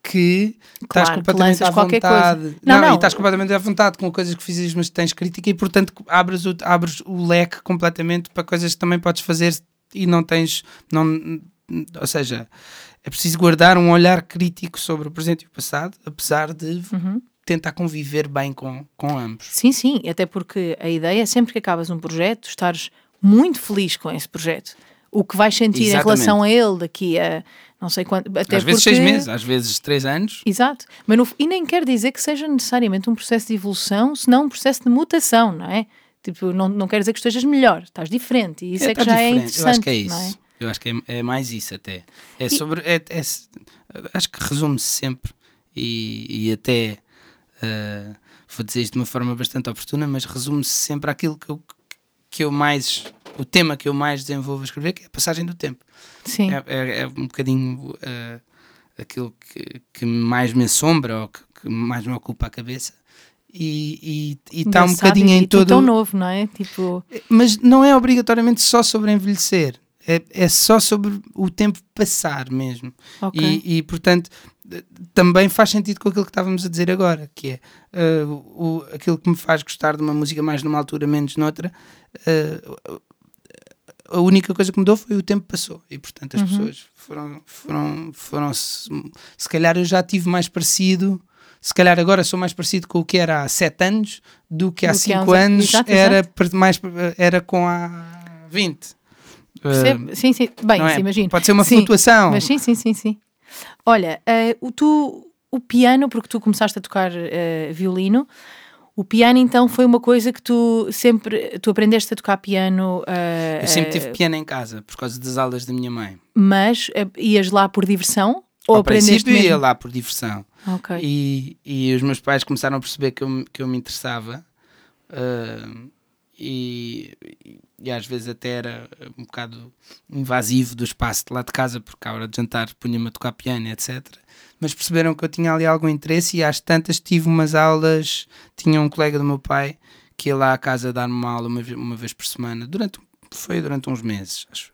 que claro, estás completamente à vontade. Não, não, não, e estás completamente à vontade com coisas que fizes, mas tens crítica e, portanto, abres o, abres o leque completamente para coisas que também podes fazer e não tens. Não, ou seja, é preciso guardar um olhar crítico sobre o presente e o passado, apesar de uhum. tentar conviver bem com, com ambos. Sim, sim, até porque a ideia é sempre que acabas um projeto, estares muito feliz com esse projeto. O que vais sentir Exatamente. em relação a ele daqui a não sei quanto. Até às vezes porque... seis meses, às vezes três anos. Exato. Mas no... E nem quer dizer que seja necessariamente um processo de evolução, senão um processo de mutação, não é? Tipo, não, não quer dizer que estejas melhor, estás diferente. E isso é, é que já é diferente. é interessante. Eu acho que é isso. Eu acho que é, é mais isso até. É e... sobre. É, é, acho que resume-se sempre e, e até uh, vou dizer isto de uma forma bastante oportuna, mas resume-se sempre aquilo que eu, que eu mais. O tema que eu mais desenvolvo a escrever, que é a passagem do tempo. Sim. É, é, é um bocadinho uh, aquilo que, que mais me assombra ou que, que mais me ocupa a cabeça e está um bocadinho em todo. tão novo, não é? Tipo... Mas não é obrigatoriamente só sobre envelhecer é, é só sobre o tempo passar mesmo. Okay. E, e, portanto, também faz sentido com aquilo que estávamos a dizer agora, que é uh, o, aquilo que me faz gostar de uma música mais numa altura, menos noutra. Uh, a única coisa que mudou foi o tempo passou e portanto as uhum. pessoas foram foram foram se, se calhar eu já tive mais parecido se calhar agora sou mais parecido com o que era há sete anos do que há do cinco que anos exato, era exato. mais era com há 20 Percebe? Uh, sim, sim. Bem, é? imagino. Pode ser uma sim, flutuação. Mas sim, sim, sim, sim. Olha, uh, o, tu, o piano, porque tu começaste a tocar uh, violino, o piano então foi uma coisa que tu sempre, tu aprendeste a tocar piano... Eu sempre tive piano em casa, por causa das aulas da minha mãe. Mas ias lá por diversão? Ou Ao aprendeste mesmo? ia lá por diversão. Ok. E, e os meus pais começaram a perceber que eu, que eu me interessava. Uh, e, e, às vezes até era um bocado invasivo do espaço de lá de casa, porque à hora de jantar punha-me a tocar piano, etc. Mas perceberam que eu tinha ali algum interesse e às tantas tive umas aulas. Tinha um colega do meu pai que ia lá à casa dar-me uma aula uma uma vez por semana, durante, foi durante uns meses, acho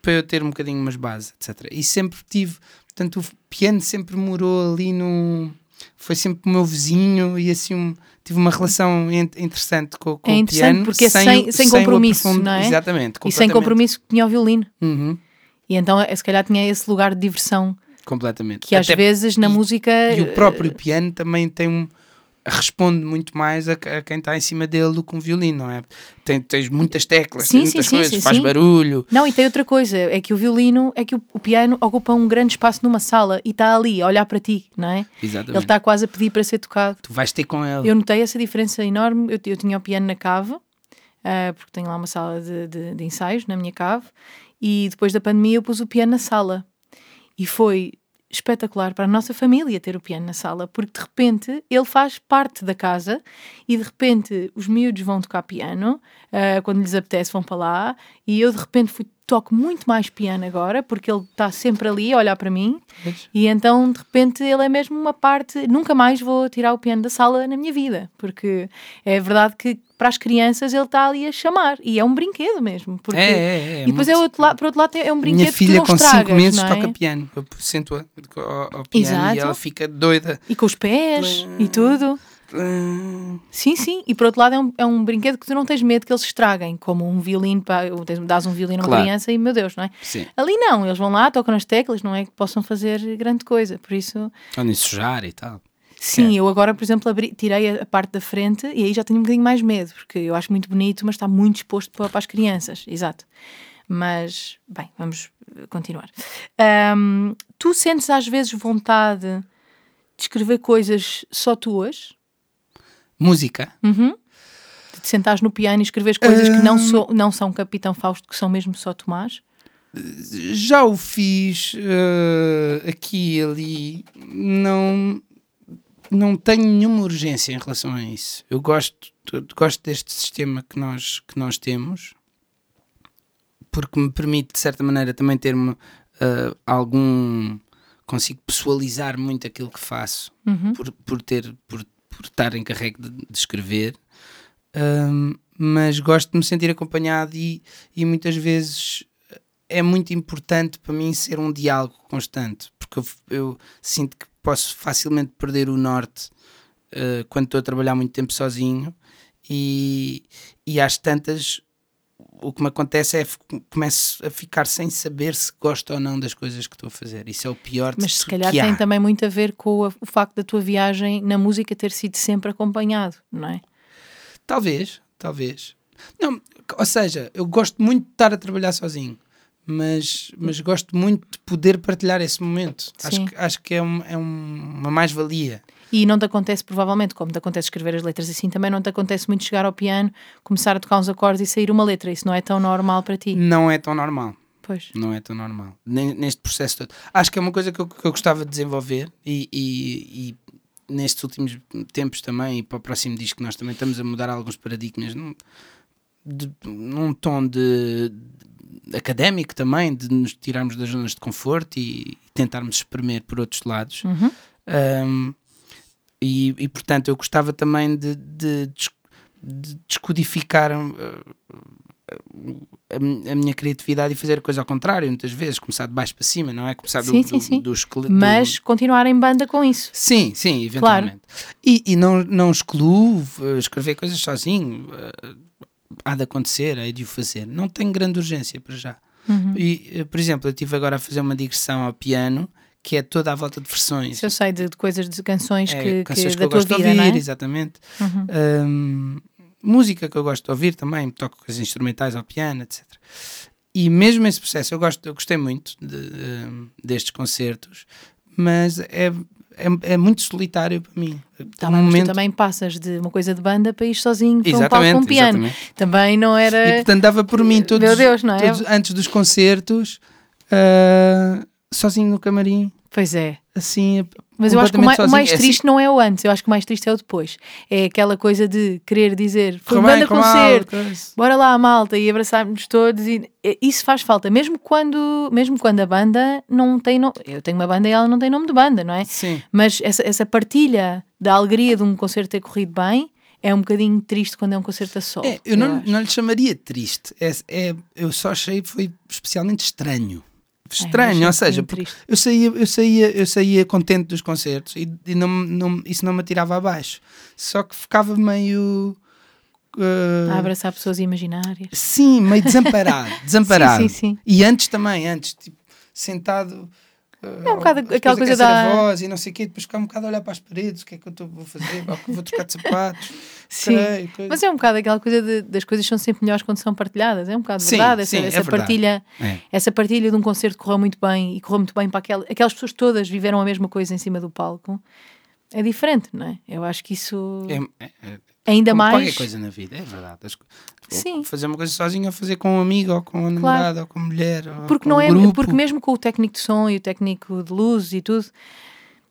para eu ter um bocadinho umas bases, etc. E sempre tive, portanto, o piano sempre morou ali no. Foi sempre o meu vizinho e assim um, tive uma relação interessante com, com é interessante o piano. porque sem, sem, sem compromisso, sem não é? Exatamente. E sem compromisso que tinha o violino. Uhum. E então, eh, se calhar, tinha esse lugar de diversão. Completamente. Que às vezes na e, música. E o próprio piano também tem um responde muito mais a, a quem está em cima dele do que um violino, não é? Tem, tens muitas teclas, sim, muitas sim, coisas, sim, faz barulho. Não, e tem outra coisa, é que o violino, é que o, o, piano ocupa um grande espaço numa sala e está ali a olhar para ti, não é? Exatamente. Ele está quase a pedir para ser tocado. Tu vais ter com ele. Eu notei essa diferença enorme. Eu, eu tinha o piano na cave, uh, porque tenho lá uma sala de, de, de ensaios na minha cave, e depois da pandemia eu pus o piano na sala. E foi espetacular para a nossa família ter o piano na sala, porque de repente ele faz parte da casa e de repente os miúdos vão tocar piano, uh, quando lhes apetece vão para lá, e eu de repente fui toco muito mais piano agora, porque ele está sempre ali a olhar para mim, e então de repente ele é mesmo uma parte. Nunca mais vou tirar o piano da sala na minha vida, porque é verdade que para as crianças ele está ali a chamar, e é um brinquedo mesmo. Porque... É, é, é, e depois, é outro lado, por outro lado, é um brinquedo Minha filha que com 5 meses é? toca piano, eu sento ao, ao piano Exato. e ela fica doida. E com os pés e tudo. Sim, sim. E por outro lado é um, é um brinquedo que tu não tens medo que eles estraguem, como um violino, pá, dás um violino a uma criança e meu Deus, não é? Sim. Ali não, eles vão lá, tocam nas teclas, não é que possam fazer grande coisa, por isso... Ou sujar e tal. Sim, é. eu agora, por exemplo, abri, tirei a, a, parte da frente e aí já tenho um bocadinho mais medo, porque eu acho muito bonito, mas está muito exposto para, para as crianças, exato. Mas, bem, vamos continuar. Um, tu sentes às vezes vontade de escrever coisas só tuas? Música? Uhum. De te sentares no piano e escreveres coisas que não, so, não são Capitão Fausto, que são mesmo só Tomás? Já o fiz uh, aqui e ali. Não, não tenho nenhuma urgência em relação a isso. Eu gosto, gosto deste sistema que nós, que nós temos porque me permite, de certa maneira, também ter uh, algum. consigo pessoalizar muito aquilo que faço uhum. por, por ter. Por, por estar encarregue de, de escrever, um, mas gosto de me sentir acompanhado e, e muitas vezes é muito importante para mim ser um diálogo constante, porque eu, eu sinto que posso facilmente perder o norte uh, quando estou a trabalhar muito tempo sozinho e, e às tantas o que me acontece é que começo a ficar sem saber se gosto ou não das coisas que estou a fazer. Isso é o pior Mas se calhar tem também muito a ver com o facto da tua viagem na música ter sido sempre acompanhado, não é? Talvez, talvez. Não, ou seja, eu gosto muito de estar a trabalhar sozinho, mas, mas gosto muito de poder partilhar esse momento. Acho, acho que é, um, é um, uma mais-valia. E não te acontece, provavelmente, como te acontece escrever as letras assim, também não te acontece muito chegar ao piano, começar a tocar uns acordes e sair uma letra. Isso não é tão normal para ti? Não é tão normal. Pois. Não é tão normal. Neste processo todo. Acho que é uma coisa que eu, que eu gostava de desenvolver e, e, e, nestes últimos tempos também, e para o próximo disco, nós também estamos a mudar alguns paradigmas num, de, num tom de, de, académico também, de nos tirarmos das zonas de conforto e tentarmos espremer por outros lados. Uhum. Um, e, e portanto eu gostava também de, de, de descodificar uh, a, a, minha criatividade e fazer a coisa ao contrário, muitas vezes, começar de baixo para cima, não é? Começar sim, do, sim, sim. do, do, do Mas continuar em banda com isso. Sim, sim, eventualmente. Claro. E, e não, não excluo uh, escrever coisas sozinho. Uh, há de acontecer, há de o fazer. Não tenho grande urgência para já. Uhum. E, por exemplo, eu estive agora a fazer uma digressão ao piano que é toda à volta de versões. Eu sei de, de coisas, de canções é, que, canções que, que eu gosto vida, de ouvir, é? exatamente. Uhum. Um, música que eu gosto de ouvir também, toco coisas instrumentais ao piano, etc. E mesmo esse processo, eu, gosto, eu gostei muito de, de, destes concertos, mas é, é, é, muito solitário para mim. Tá um momento... tu também passas de uma coisa de banda para ir sozinho para um palco com um piano. Exatamente. Também não era. E portanto dava por mim todos, Meu Deus, não é? Todos, antes dos concertos. Uh, sozinho no camarim. Pois é. Assim, mas eu acho que o mais, o mais é triste assim... não é o antes, eu acho que o mais triste é o depois. É aquela coisa de querer dizer foi banda concerto, bora lá a malta e abraçarmos todos. E, isso faz falta, mesmo quando, mesmo quando a banda não tem nome. Eu tenho uma banda e ela não tem nome de banda, não é? Sim. Mas essa, essa partilha da alegria de um concerto ter corrido bem é um bocadinho triste quando é um concerto a solo. É, eu, eu não, não lhe chamaria triste, é, é, eu só achei foi especialmente estranho estranho, ou seja, eu saía, eu, saía, eu saía contente dos concertos e, e não, não, isso não me atirava abaixo. Só que ficava meio. Uh, a abraçar pessoas imaginárias. Sim, meio desamparado. desamparado. sim, sim, sim. E antes também, antes, tipo, sentado é um bocado aquela coisa da. voz e não sei o quê, depois ficar um bocado a olhar para as paredes, o que é que eu tô, vou fazer, vou trocar de sapatos. Sim, creio, mas é um bocado aquela coisa de, das coisas são sempre melhores quando são partilhadas, é um bocado sim, verdade. Essa, sim, essa é partilha, é. essa partilha de um concerto correu muito bem e correu muito bem para aquelas, aquelas pessoas todas viveram a mesma coisa em cima do palco. É diferente, não é? Eu acho que isso. É, ainda mais. Qualquer coisa na vida, é verdade. Sim. Fazer uma coisa sozinho ou fazer com um amigo ou com uma namorada claro. ou com mulher. porque não um é, grupo. porque mesmo com o técnico de som e o técnico de luz e tudo,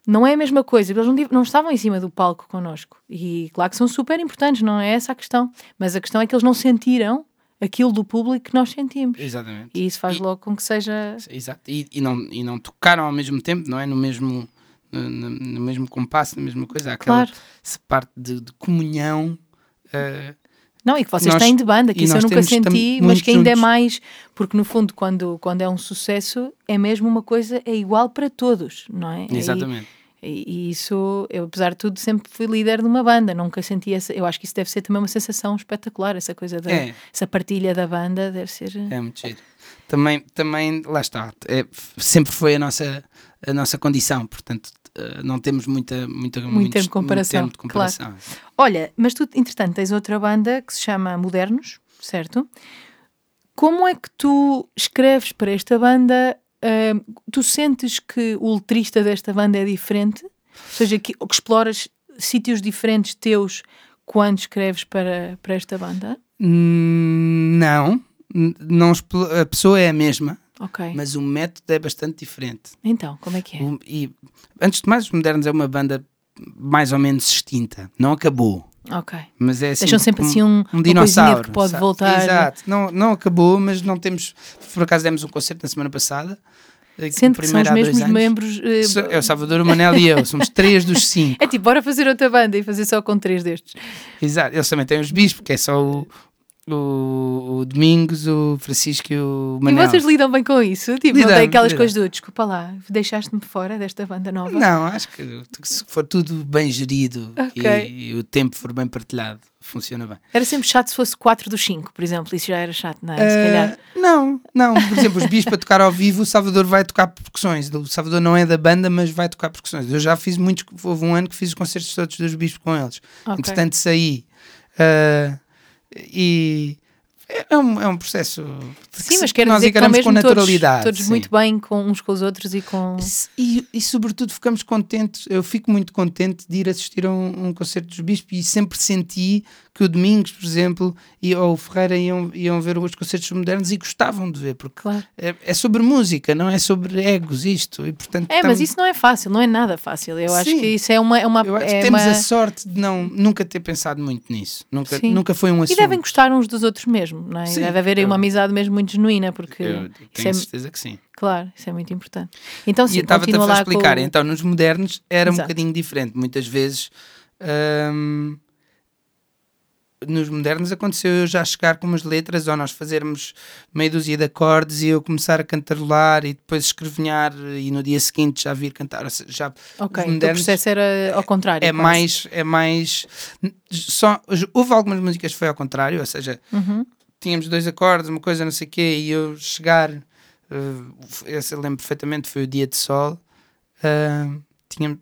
não é a mesma coisa. Eles não, não estavam em cima do palco connosco. E claro que são super importantes, não é essa a questão. Mas a questão é que eles não sentiram aquilo do público que nós sentimos. Exatamente. E isso faz e, logo com que seja. Exato. E, e, não, e não tocaram ao mesmo tempo, não é? No mesmo, no, no mesmo compasso, na mesma coisa. Aquela claro. parte de, de comunhão. Uh, não, e que vocês nós, têm de banda, que isso eu nunca senti, mas que ainda é juntos. é mais, porque no fundo, quando, quando é um sucesso, é mesmo uma coisa, é igual para todos, não é? Exatamente. E, e, isso, eu apesar de tudo, sempre fui líder de uma banda, nunca senti essa. Eu acho que isso deve ser também uma sensação espetacular, essa coisa da é. essa partilha da banda, deve ser. É muito giro. Também, também lá está, é, sempre foi a nossa, a nossa condição, portanto, não temos muita, muita muito, muito tempo de comparação. Tempo de comparação. Claro. Olha, mas tu, entretanto, tens outra banda que se chama Modernos, certo? Como é que tu escreves para esta banda Uh, tu sentes que o letrista desta banda é diferente? Ou seja, que, que exploras sítios diferentes teus quando escreves para, para esta banda? Hum, não, não, a pessoa é a mesma. Okay. Mas o método é bastante diferente. Então, como é que é? E, antes de mais, os Modernos é uma banda mais ou menos extinta. Não acabou. Ok. Mas é assim, Deixam sempre um, assim um, um dinossauro que pode sabe? voltar. Exato. Não, não acabou, mas não temos. Por acaso demos um concerto na semana passada Sendo que são os mesmos membros. Uh... É o Salvador, o Manel e eu, somos três dos cinco. É tipo, bora fazer outra banda e fazer só com três destes. Exato, eles também têm os bispos, que é só o, o, o, Domingos, o Francisco e o Manel. E vocês lidam bem com isso? Tipo, lidam, não tem aquelas lidam. coisas do desculpa lá, deixaste-me fora desta banda nova? Não, acho que se for tudo bem gerido okay. e, e, o tempo for bem partilhado, funciona bem. Era sempre chato se fosse 4 dos 5, por exemplo, isso já era chato, não é? Uh, se calhar. Não, não, por exemplo, os bis para tocar ao vivo, o Salvador vai tocar percussões. O Salvador não é da banda, mas vai tocar percussões. Eu já fiz muitos, houve um ano que fiz os concertos todos dos bis com eles. Okay. Entretanto, saí. Uh, e é um, é um processo Sim, mas quer nós dizer encaramos com naturalidade. Todos, todos muito bem com uns com os outros e com. E, e, sobretudo ficamos contentes, eu fico muito contente de ir assistir a um, um concerto dos Bispos e sempre senti que o Domingos, por exemplo, e, ou o Ferreira iam, iam ver os concertos modernos e gostavam de ver, porque claro. é, é, sobre música, não é sobre egos isto. E, portanto, é, mas isso não é fácil, não é nada fácil. Eu Sim. acho que isso é uma. É uma é temos uma... a sorte de não, nunca ter pensado muito nisso. Nunca, nunca foi um assunto. E devem gostar uns dos outros mesmo, não é? Sim, Deve haver aí uma amizade mesmo muito genuína, porque. Eu tenho é, certeza que sim. Claro, isso é muito importante. Então, sim, estava-te a explicar. Com... Então, nos modernos era Exato. um bocadinho diferente. Muitas vezes. Hum, nos modernos aconteceu eu já chegar com umas letras ou nós fazermos meia dúzia de acordes e eu começar a cantarolar e depois escrevinhar e no dia seguinte já vir cantar. Já, ok, modernos, então o processo era ao contrário. É, mais, é mais. Só, houve algumas músicas que foi ao contrário, ou seja, uhum. tínhamos dois acordes, uma coisa não sei o quê, e eu chegar. Uh, esse eu lembro perfeitamente, foi o dia de sol. Uh, tínhamos,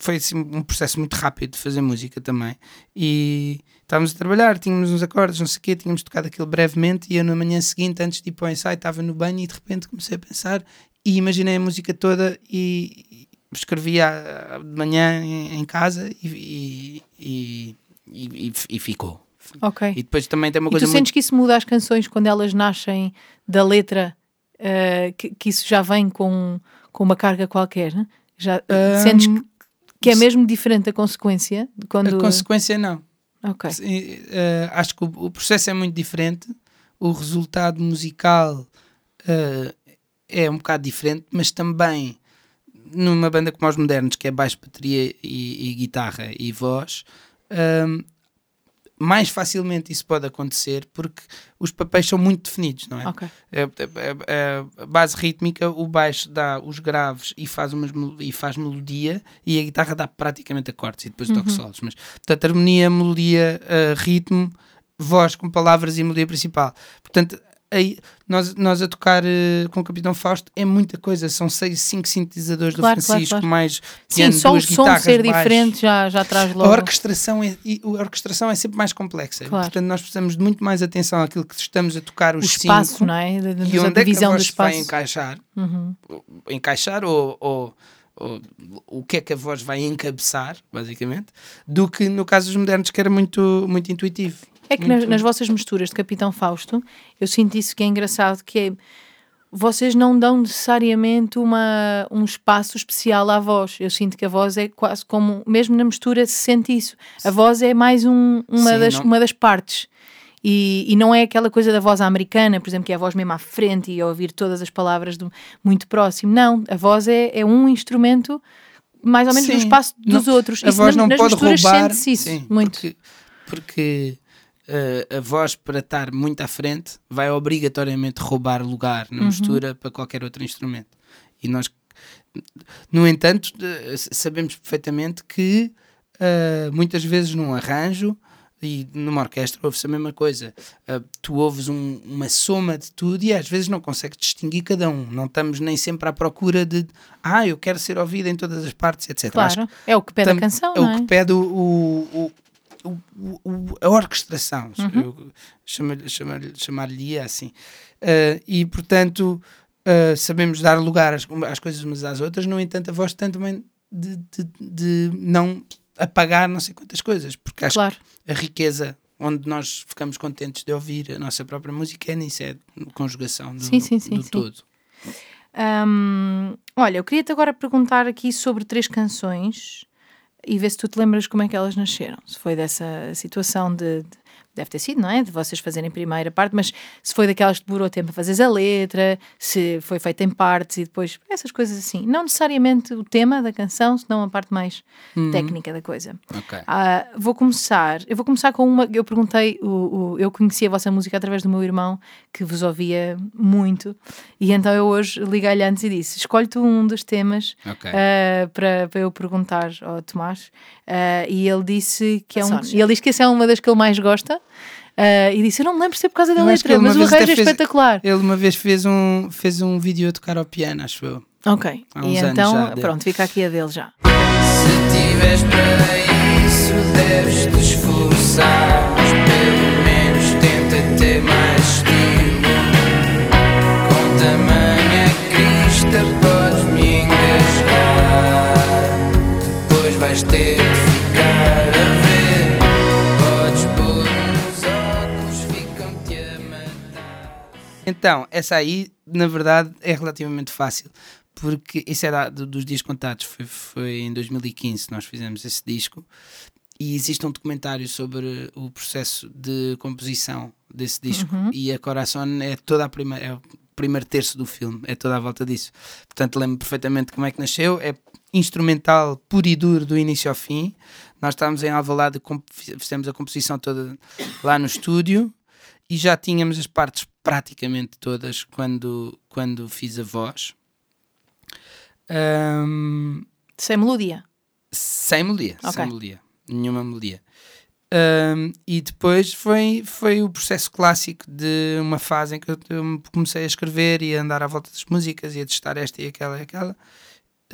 foi assim, um processo muito rápido de fazer música também. E estávamos a trabalhar, tínhamos uns acordes, não sei o quê, tínhamos tocado aquilo brevemente e eu na manhã seguinte, antes de ir para o ensaio, estava no banho e de repente comecei a pensar e imaginei a música toda e escrevia de manhã em, casa e, e, e, ficou. Ok. E depois também tem uma coisa. E tu muito... sentes que isso muda as canções quando elas nascem da letra, uh, que, que, isso já vem com, com uma carga qualquer? Já um, sentes que, que é mesmo diferente a consequência? Quando... A consequência não. Uh, acho que o, o, processo é muito diferente, o resultado musical uh, é um bocado diferente, mas também numa banda como os modernos, que é baixo, bateria e, e guitarra e voz, uh, mais facilmente isso pode acontecer porque os papéis são muito definidos, não é? Okay. A, a, a, base rítmica, o baixo dá os graves e faz, umas, e faz melodia e a guitarra dá praticamente acordes e depois uhum. toca solos. Mas, portanto, harmonia, melodia, uh, ritmo, voz com palavras e melodia principal. Portanto, aí, nós, nós a tocar uh, com o Capitão Fausto é muita coisa, são seis, cinco sintetizadores claro, do Francisco, claro, claro. mais piano, Sim, só o som ser diferente já, já traz logo. A orquestração é, a orquestração é sempre mais complexa, portanto nós precisamos de muito mais atenção àquilo que estamos a tocar, os o espaço, cinco, não é? Da, e onde é que a voz vai encaixar, uhum. encaixar ou, ou ou, o que é que a voz vai encabeçar, basicamente, do que no caso dos modernos que era muito, muito intuitivo. É que nas, nas, vossas misturas de Capitão Fausto, eu sinto isso que é engraçado, que é vocês não dão necessariamente uma, um espaço especial à voz. Eu sinto que a voz é quase como, mesmo na mistura se sente isso. A voz é mais um, uma, Sim, das, uma das partes. E, e, não é aquela coisa da voz americana, por exemplo, que é a voz mesmo à frente e ouvir todas as palavras do, muito próximo. Não, a voz é, é um instrumento mais ou menos sim, no espaço dos não, outros. A isso voz não pode roubar. Isso, sim, muito. Porque, porque uh, a voz, para estar muito à frente, vai obrigatoriamente roubar lugar na uhum. mistura para qualquer outro instrumento. E nós, no entanto, sabemos perfeitamente que uh, muitas vezes num arranjo e numa orquestra ouve-se a mesma coisa. Uh, tu ouves um, uma soma de tudo e às vezes não consegues distinguir cada um. Não estamos nem sempre à procura de ah, eu quero ser ouvido em todas as partes, etc. Claro, Acho é o que pede a canção. É, é, o que pede o, o, o, o a orquestração, uhum. chamar-lhe chamar, chamar assim. Uh, e portanto uh, sabemos dar lugar às, às, coisas umas às outras, no entanto, a voz tem também de, de, de não apagar não sei quantas coisas, porque acho claro. que a riqueza onde nós ficamos contentes de ouvir a nossa própria música é nisso, é conjugação do, sim, sim, sim, do todo. Olha, eu queria-te agora perguntar aqui sobre três canções e ver se tu te lembras como é que elas nasceram. Se foi dessa situação de, de deve ter sido, não é? De vocês fazerem primeira parte, mas se foi daquelas que demorou tempo a fazer a letra, se foi feita em partes e depois essas coisas assim. Não necessariamente o tema da canção, senão a parte mais uhum. técnica da coisa. Okay. Uh, vou começar, eu vou começar com uma. Eu perguntei, o, o, eu conheci a vossa música através do meu irmão, que vos ouvia muito, e então eu hoje liguei-lhe antes e disse: escolhe tu um dos temas okay. uh, para, para eu perguntar ao Tomás. Uh, e ele disse que é um. E ele diz que essa é uma das que ele mais gosta. Uh, e disse: Eu não me lembro se é por causa da letra, mas o arranjo é fez, espetacular. Ele uma vez fez um, fez um vídeo a tocar ao piano, acho eu. Ok. E então, já, pronto, fica aqui a dele já. Se tiveres para isso, deves te esforçar. Mas pelo menos tenta ter mais estilo. Com tamanha crista, podes me engasgar. Depois vais ter Então, essa aí, na verdade, é relativamente fácil, porque isso é da, dos dias contados, foi, foi em 2015 que nós fizemos esse disco, e existe um documentário sobre o processo de composição desse disco, uhum. e a Coração é toda a primeira. É o primeiro terço do filme, é toda a volta disso. Portanto, lembro perfeitamente como é que nasceu. É instrumental puro e duro do início ao fim. Nós estávamos em Alvalade, fizemos a composição toda lá no estúdio e já tínhamos as partes praticamente todas quando, quando fiz a voz. Um, sem melodia? Sem melodia, okay. sem melodia, nenhuma melodia. Um, e depois foi, foi o processo clássico de uma fase em que eu comecei a escrever e a andar à volta das músicas e a testar esta e aquela e aquela.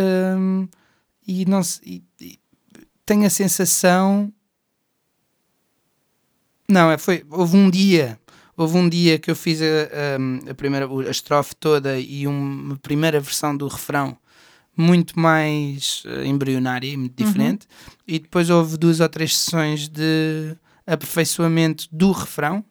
Um, e não e, e tenho a sensação. Não, é, foi, houve um dia Houve um dia que eu fiz a, a, primeira a estrofe toda e uma primeira versão do refrão muito mais uh, embrionária e muito diferente. Uhum. E depois houve duas ou três sessões de aperfeiçoamento do refrão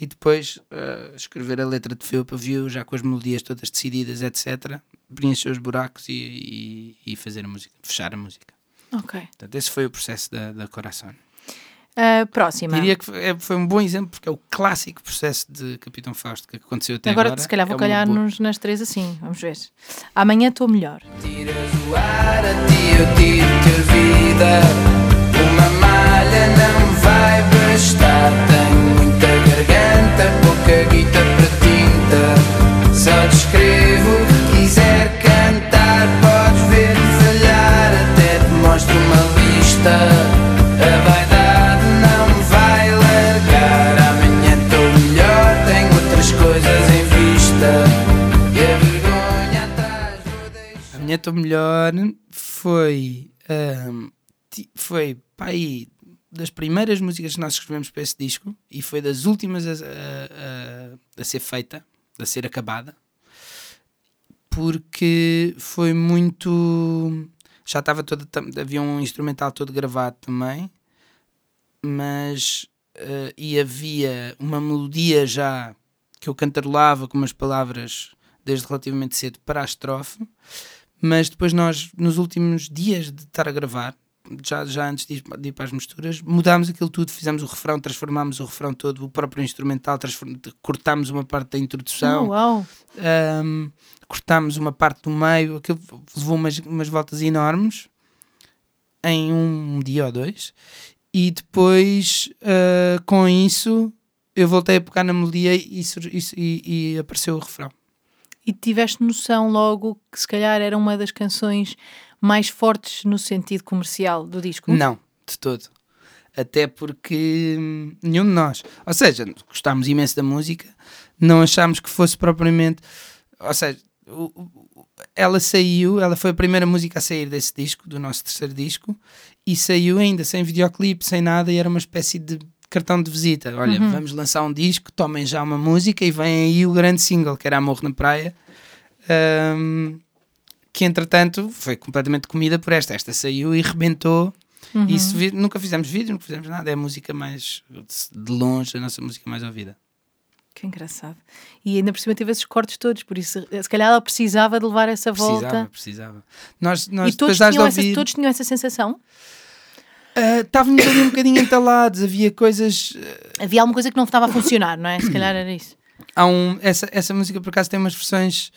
e depois uh, escrever a letra de fio para view, já com as melodias todas decididas, etc. Preencher os buracos e, e, e, fazer a música, fechar a música. Ok. Portanto, esse foi o processo da, da Coração. Uh, próxima. Diria que foi, é, foi, um bom exemplo porque é o clássico processo de Capitão Fausto que aconteceu até agora. Agora, se calhar, vou é calhar-nos nas três assim. Vamos ver. Amanhã estou melhor. Tiras o ar a ti, eu tiro-te a vida. Uma malha não vai bastar. Tenho muita garganta, pouca guita para tinta. Só descrevo o que quiser cantar. Podes ver-me falhar, até te mostro uma lista. Estou Melhor foi, um, foi pá, aí, das primeiras músicas que nós escrevemos para esse disco e foi das últimas a, a, a, a ser feita, a ser acabada, porque foi muito. Já estava todo. Havia um instrumental todo gravado também, mas. Uh, e havia uma melodia já que eu cantarolava com umas palavras desde relativamente cedo para a estrofe mas depois nós, nos últimos dias de estar a gravar, já, já antes de ir, de ir, para as misturas, mudámos aquilo tudo, fizemos o refrão, transformámos o refrão todo, o próprio instrumental, cortámos uma parte da introdução, oh, um, cortámos uma parte do meio, aquilo levou umas, umas voltas enormes em um dia ou dois, e depois uh, com isso eu voltei a pegar na melodia e, e, e apareceu o refrão. E tiveste noção logo que se calhar era uma das canções mais fortes no sentido comercial do disco? Não, de todo. Até porque hum, nenhum de nós, ou seja, gostámos imenso da música, não achámos que fosse propriamente, ou seja, ela saiu, ela foi a primeira música a sair desse disco, do nosso terceiro disco, e saiu ainda sem videoclipe, sem nada, e era uma espécie de cartão de visita. Olha, uhum. vamos lançar um disco, tomem já uma música e vem aí o grande single, que era Amor na Praia. Um, que entretanto foi completamente comida por esta. Esta saiu e rebentou. Uhum. Isso, nunca fizemos vídeo, nunca fizemos nada. É a música mais, de longe, a nossa música mais ouvida. Que engraçado. E ainda por cima teve esses cortes todos, por isso, se calhar ela precisava de levar essa precisava, volta. Precisava, Nós, nós e todos tinham, ouvir... essa, todos tinham essa sensação? Uh, estávamos ali um bocadinho entalados, havia coisas. Uh... Havia alguma coisa que não estava a funcionar, não é? Se calhar era isso. Há um, essa, essa música, por acaso, tem umas versões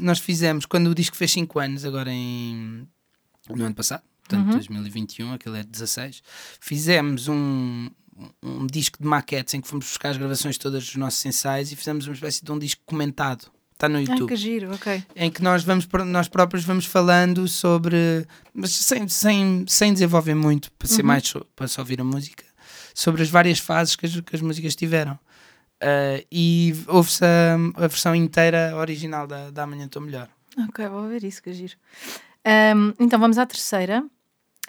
nós fizemos, quando o disco fez 5 anos, agora em no ano passado, portanto, uhum. 2021, aquele é 16, fizemos um, um disco de maquetes em que fomos buscar as gravações todas dos nossos ensaios e fizemos uma espécie de um disco comentado. Está no YouTube. Ah, que giro, ok. Em que nós, vamos, nós próprios vamos falando sobre. Mas sem, sem, sem desenvolver muito, para ser uhum. mais para só ouvir a música, sobre as várias fases que as, que as músicas tiveram. Uh, e ouve-se a, a, versão inteira original da, da Amanhã Estou Melhor. Ok, vou ver isso, que giro. Um, então vamos à terceira.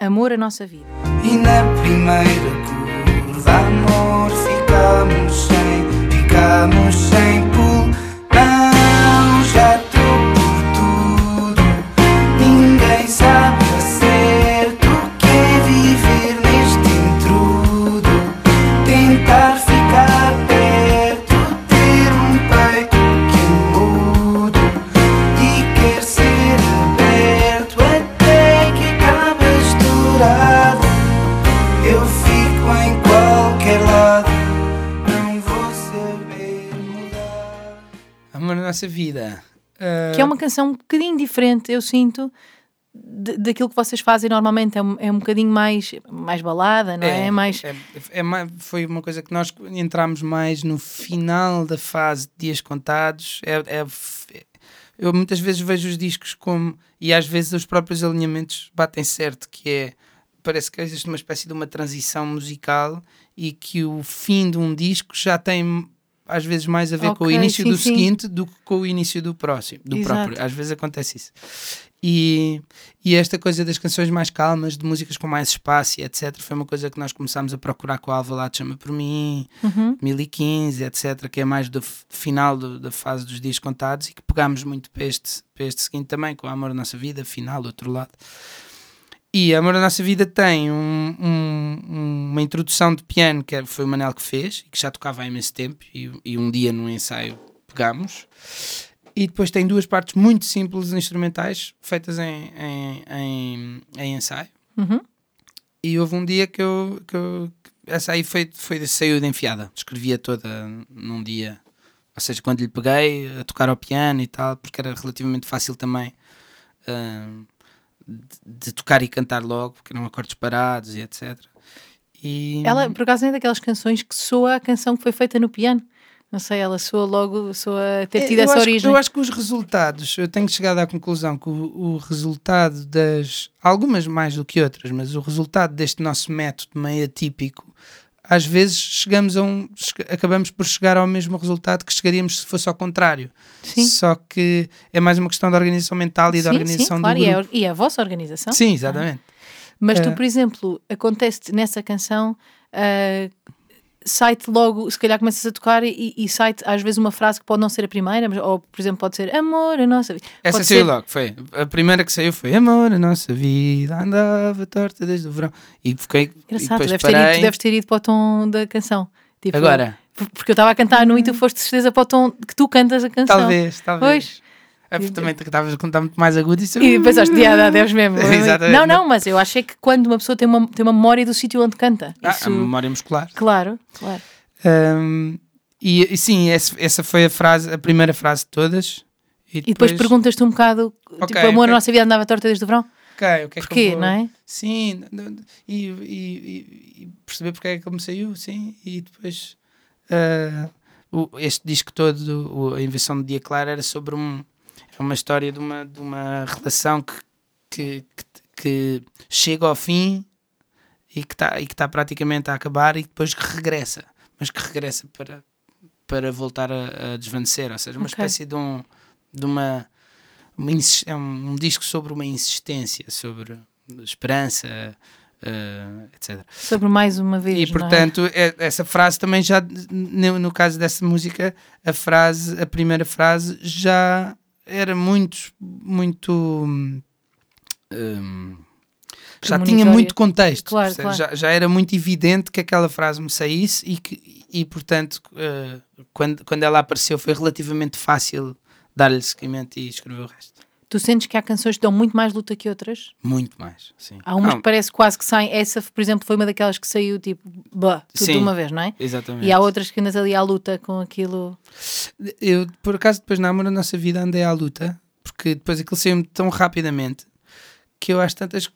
Amor, a nossa vida. E na primeira curva, amor, ficamos sem, ficamos sem nossa vida. Uh... Que é uma canção um bocadinho diferente, eu sinto, daquilo que vocês fazem normalmente. É um, é um bocadinho mais, mais balada, não é? é mais... É, é, é, foi uma coisa que nós entramos mais no final da fase de Dias Contados. É, é, eu muitas vezes vejo os discos como. E às vezes os próprios alinhamentos batem certo, que é. Parece que existe uma espécie de uma transição musical e que o fim de um disco já tem às vezes mais a ver okay, com o início sim, do sim. seguinte do que com o início do próximo, do Exato. próprio. Às vezes acontece isso. E, e esta coisa das canções mais calmas, de músicas com mais espaço etc., foi uma coisa que nós começámos a procurar com a Alvalade Chama Por Mim, uhum. 2015, etc., que é mais do final do, da fase dos dias contados e que pegámos muito para este, para este seguinte também, com o Amor da Nossa Vida, final, do outro lado. E Amor da Nossa Vida tem um, um, uma introdução de piano que foi o Manel que fez, que já tocava há imenso tempo, e, e um dia no ensaio pegamos. E depois tem duas partes muito simples instrumentais, feitas em, em, em, em ensaio. Uhum. E houve um dia que eu. Que eu essa aí foi, foi, saiu de enfiada. Escrevia toda num dia. Ou seja, quando lhe peguei a tocar ao piano e tal, porque era relativamente fácil também. Uh, de, tocar e cantar logo, porque eram acordes parados e etc. E... Ela, por acaso, é daquelas canções que soa a canção que foi feita no piano. Não sei, ela soa logo, soa ter é, tido é, essa origem. Que, eu acho que os resultados, eu tenho chegado à conclusão que o, o, resultado das, algumas mais do que outras, mas o resultado deste nosso método meio atípico às vezes chegamos a um, acabamos por chegar ao mesmo resultado que chegaríamos se fosse ao contrário. Sim. Só que é mais uma questão da organização mental e sim, da organização sim, claro, do grupo. E é, e é a vossa organização. Sim, exatamente. Mas tu, eh, por exemplo, acontece nessa canção uh, sai-te logo, se calhar começas a tocar e, e sai-te às vezes uma frase que pode não ser a primeira, mas, ou por exemplo pode ser amor, a nossa vida. Essa pode saiu ser... logo, foi. A primeira que saiu foi amor, a nossa vida andava torta desde o verão. E fiquei. Engraçado, e deves, ter ido, deves ter ido para o tom da canção. Tipo, Agora. Porque eu estava a cantar no e tu foste de certeza para o tom que tu cantas a canção. Talvez, talvez. Pois. É porque também estavas a contar muito mais agudo e, e pensaste, dia, Deus mesmo. Exatamente. Não, não, mas eu achei que quando uma pessoa tem uma, tem uma memória do sítio onde canta. Ah, isso... a memória muscular. Claro, claro. Um, e, e, sim, essa, foi a frase, a primeira frase de todas. E depois, e depois perguntas-te um bocado, okay, tipo, amor, okay. a nossa vida andava torta desde o verão? Ok, o que é Porquê, que vou... não é? Sim, e, e, e, perceber porque é que ele me saiu, sim, e depois uh, este disco todo, a invenção do Dia Claro, era sobre um, é uma história de uma, de uma relação que, que, que, que chega ao fim e que está tá praticamente a acabar e depois que regressa, mas que regressa para, para voltar a, a desvanecer, ou seja, uma okay. espécie de, um, de uma, uma é um, um, disco sobre uma insistência, sobre esperança, uh, etc. Sobre mais uma vez. E é? portanto, é? essa frase também já, no, no, caso dessa música, a frase, a primeira frase já era muito, muito. Um, já tinha muito contexto, claro, claro. Já, já era muito evidente que aquela frase me saísse e que, e portanto, uh, quando, quando ela apareceu, foi relativamente fácil dar-lhe seguimento e escrever o resto. Tu sentes que há canções que dão muito mais luta que outras? Muito mais, sim. Há umas não. que parece quase que saem. Essa, por exemplo, foi uma daquelas que saiu tipo, bah, tudo sim, de uma vez, não é? Exatamente. E há outras que andas ali à luta com aquilo. Eu, por acaso, depois na Amor da Nossa Vida andei à luta, porque depois aquilo saiu-me tão rapidamente que eu acho tantas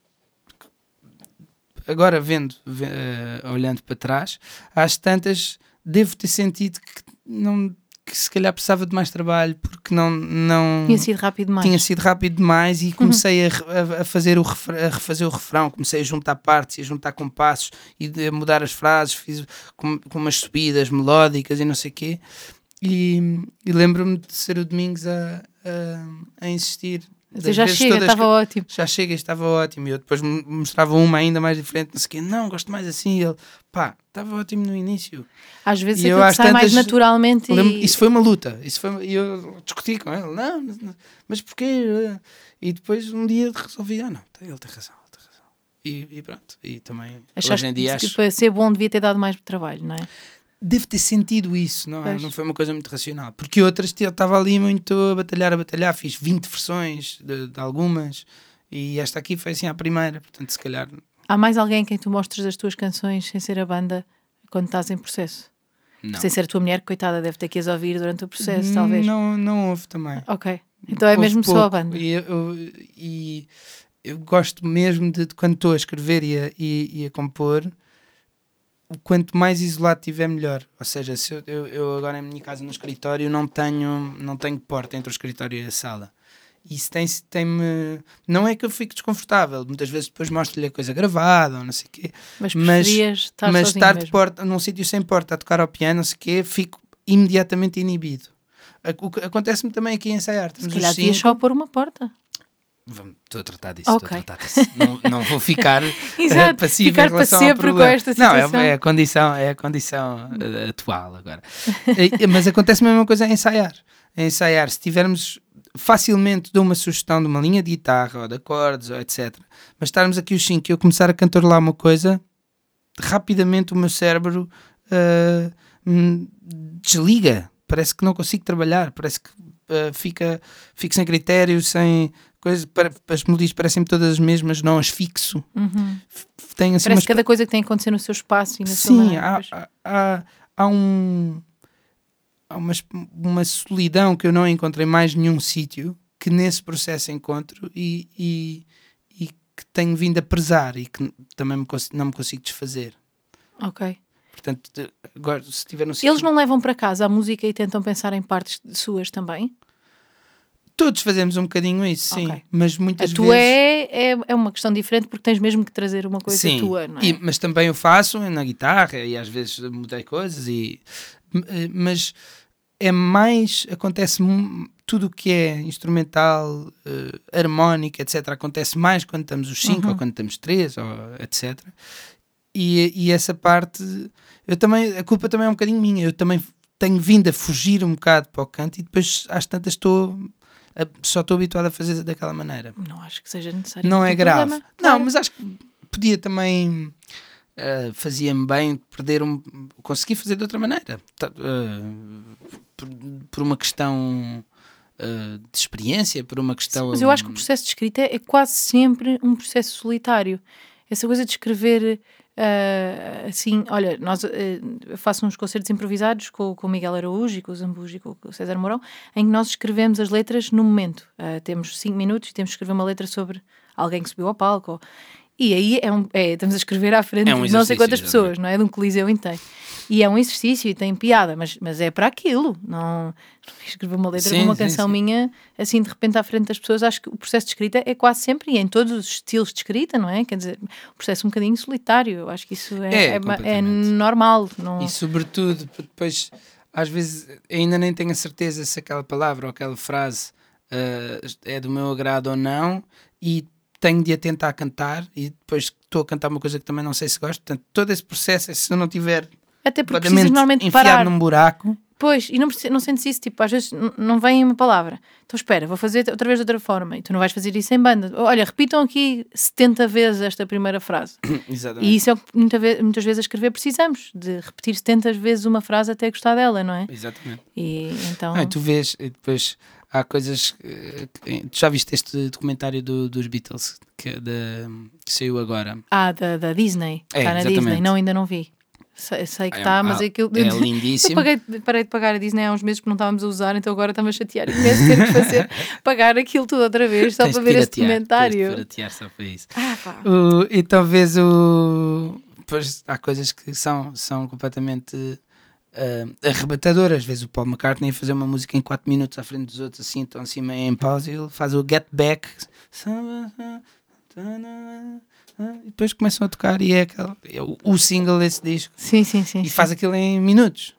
agora vendo, uh, olhando para trás, às tantas devo ter sentido que não que se calhar precisava de mais trabalho porque não não tinha sido rápido demais tinha sido rápido demais e comecei uhum. a, a, fazer o a refazer o refrão comecei a juntar partes e a juntar compassos e a mudar as frases fiz com, com umas subidas melódicas e não sei quê e, e lembro-me de ser o Domingos a, a, a insistir já chega, estava ótimo. Já chega, estava ótimo. E eu depois mostrava uma ainda mais diferente, não sei o quê. Não, gosto mais assim. E ele, pá, estava ótimo no início. Às vezes é que sai tantas, mais naturalmente. E... Isso foi uma luta. Isso foi, e eu discuti com ele, não, mas porquê? E depois um dia resolvi, ah, não, ele tem razão. Ele tem razão. E, e pronto. E também, Achaste hoje em dia. Que acho... para ser bom devia ter dado mais trabalho, não é? Devo ter sentido isso, não é? Não foi uma coisa muito racional. Porque outras eu estava ali muito a batalhar, a batalhar, fiz 20 versões de, de, algumas e esta aqui foi assim a primeira, portanto, se calhar. Há mais alguém quem tu mostres as tuas canções sem ser a banda quando estás em processo? Não. Sem ser a tua mulher, coitada, deve ter que as ouvir durante o processo, talvez. Não, não houve também. Ok. Então é houve mesmo pouco. só a banda. E eu, e eu gosto mesmo de, de quando estou a escrever e a, e, e a compor quanto mais isolado tiver melhor. Ou seja, se eu, eu, eu, agora em minha casa no escritório não tenho, não tenho porta entre o escritório e a sala. Isso tem, tem-me. Não é que eu fique desconfortável, muitas vezes depois mostro-lhe a coisa gravada ou não sei o quê. Mas, mas estar, mas estar de porta, num sítio sem porta a tocar ao piano, não sei o quê, fico imediatamente inibido. Acontece-me também aqui em ensaiar. Se calhar só pôr uma porta. Vamos, estou a tratar disso, okay. estou a tratar disso. Não, não vou ficar Exato, passivo ficar em relação para sempre ao problema. com esta situação. Não, é, é, a condição, é a condição uh, atual agora. Mas acontece a mesma coisa em ensaiar. Em ensaiar, se tivermos facilmente dou uma sugestão de uma linha de guitarra ou de acordes ou etc. Mas estarmos aqui os cinco e eu começar a cantarolar uma coisa, rapidamente o meu cérebro uh, desliga. Parece que não consigo trabalhar, parece que uh, fica, fico sem critério, sem, coisas, para, as melodias parecem-me todas as mesmas, não as fixo. Uhum. Tem, assim, Parece umas... cada coisa que tem a acontecer no seu espaço e na Sim, sua Sim, há, há, há, um. Há uma, uma solidão que eu não encontrei mais nenhum sítio que nesse processo encontro e, e, e, que tenho vindo a prezar e que também me, não me consigo desfazer. Ok. Portanto, agora, se tiver no Eles não levam para casa a música e tentam pensar em partes suas também? Todos fazemos um bocadinho isso, sim. Okay. Mas muitas a vezes. é, é, é uma questão diferente porque tens mesmo que trazer uma coisa sim. tua, não é? E, mas também o faço na guitarra e às vezes mudei coisas e. Eh, mas é mais. Acontece tudo o que é instrumental, uh, harmónica, etc. Acontece mais quando estamos os cinco uhum. ou quando estamos três, ou etc. E, e essa parte. Eu também. A culpa também é um bocadinho minha. Eu também tenho vindo a fugir um bocado para o canto e depois às tantas estou só estou habituado a fazer daquela maneira. Não acho que seja necessário. Não é grave. Problema. Não, claro. mas acho que podia também. Uh, fazia-me bem perder um. conseguir fazer de outra maneira. Uh, por, por, uma questão uh, de experiência, por uma questão. Sim, mas eu acho que o processo de escrita é quase sempre um processo solitário. Essa coisa de escrever Uh, assim, olha, nós, uh, faço uns concertos improvisados com, com o Miguel Araújo e com o Zambujo e com o César Mourão, em que nós escrevemos as letras no momento. Uh, temos cinco minutos e temos que escrever uma letra sobre alguém que subiu ao palco. Ou, e aí é um, é, estamos a escrever à frente é um de não sei quantas pessoas, não é? De um coliseu inteiro. E é um exercício e tem piada, mas, mas é para aquilo. Não, escrever uma letra sim, uma sim, canção sim. minha, assim, de repente à frente das pessoas. Acho que o processo de escrita é quase sempre, e em todos os estilos de escrita, não é? Quer dizer, um processo um bocadinho solitário. Eu acho que isso é, é, é, é normal. Não... E sobretudo, depois, às vezes, ainda nem tenho a certeza se aquela palavra ou aquela frase uh, é do meu agrado ou não, e tenho de a tentar cantar e depois estou a cantar uma coisa que também não sei se gosto. Portanto, todo esse processo, se eu não tiver até porque precisas normalmente enfiado parar. num buraco. Pois, e não, não sentes isso, tipo, às vezes não vem uma palavra. Então espera, vou fazer outra vez de outra forma. E tu não vais fazer isso em banda. Olha, repitam aqui 70 vezes esta primeira frase. Exatamente. E isso é o que muita vez, muitas vezes a escrever precisamos, de repetir 70 vezes uma frase até gostar dela, não é? Exatamente. E então... tu vês, e depois há coisas. Que, já viste este documentário do, dos Beatles que, de, que saiu agora? Ah, da, da Disney. É, Está na exatamente. Disney. Não, ainda não vi. Sei, sei que está, é, mas é que eu, é lindíssimo. Eu paguei, parei de pagar a Disney há uns meses porque não estávamos a usar, então agora estamos a chatear imenso ter que fazer pagar aquilo tudo outra vez só tens para ver este documentário. Tens só para isso. Ah, o, e talvez o. Pois há coisas que são, são completamente uh, arrebatadoras. Às vezes o Paul McCartney ia fazer uma música em 4 minutos à frente dos outros, assim, estão assim meio em pausa e ele faz o Get Back e depois começam a tocar e é, aquele, é o, o, single desse disco. Sim, sim, sim. E sim. faz aquilo em minutos.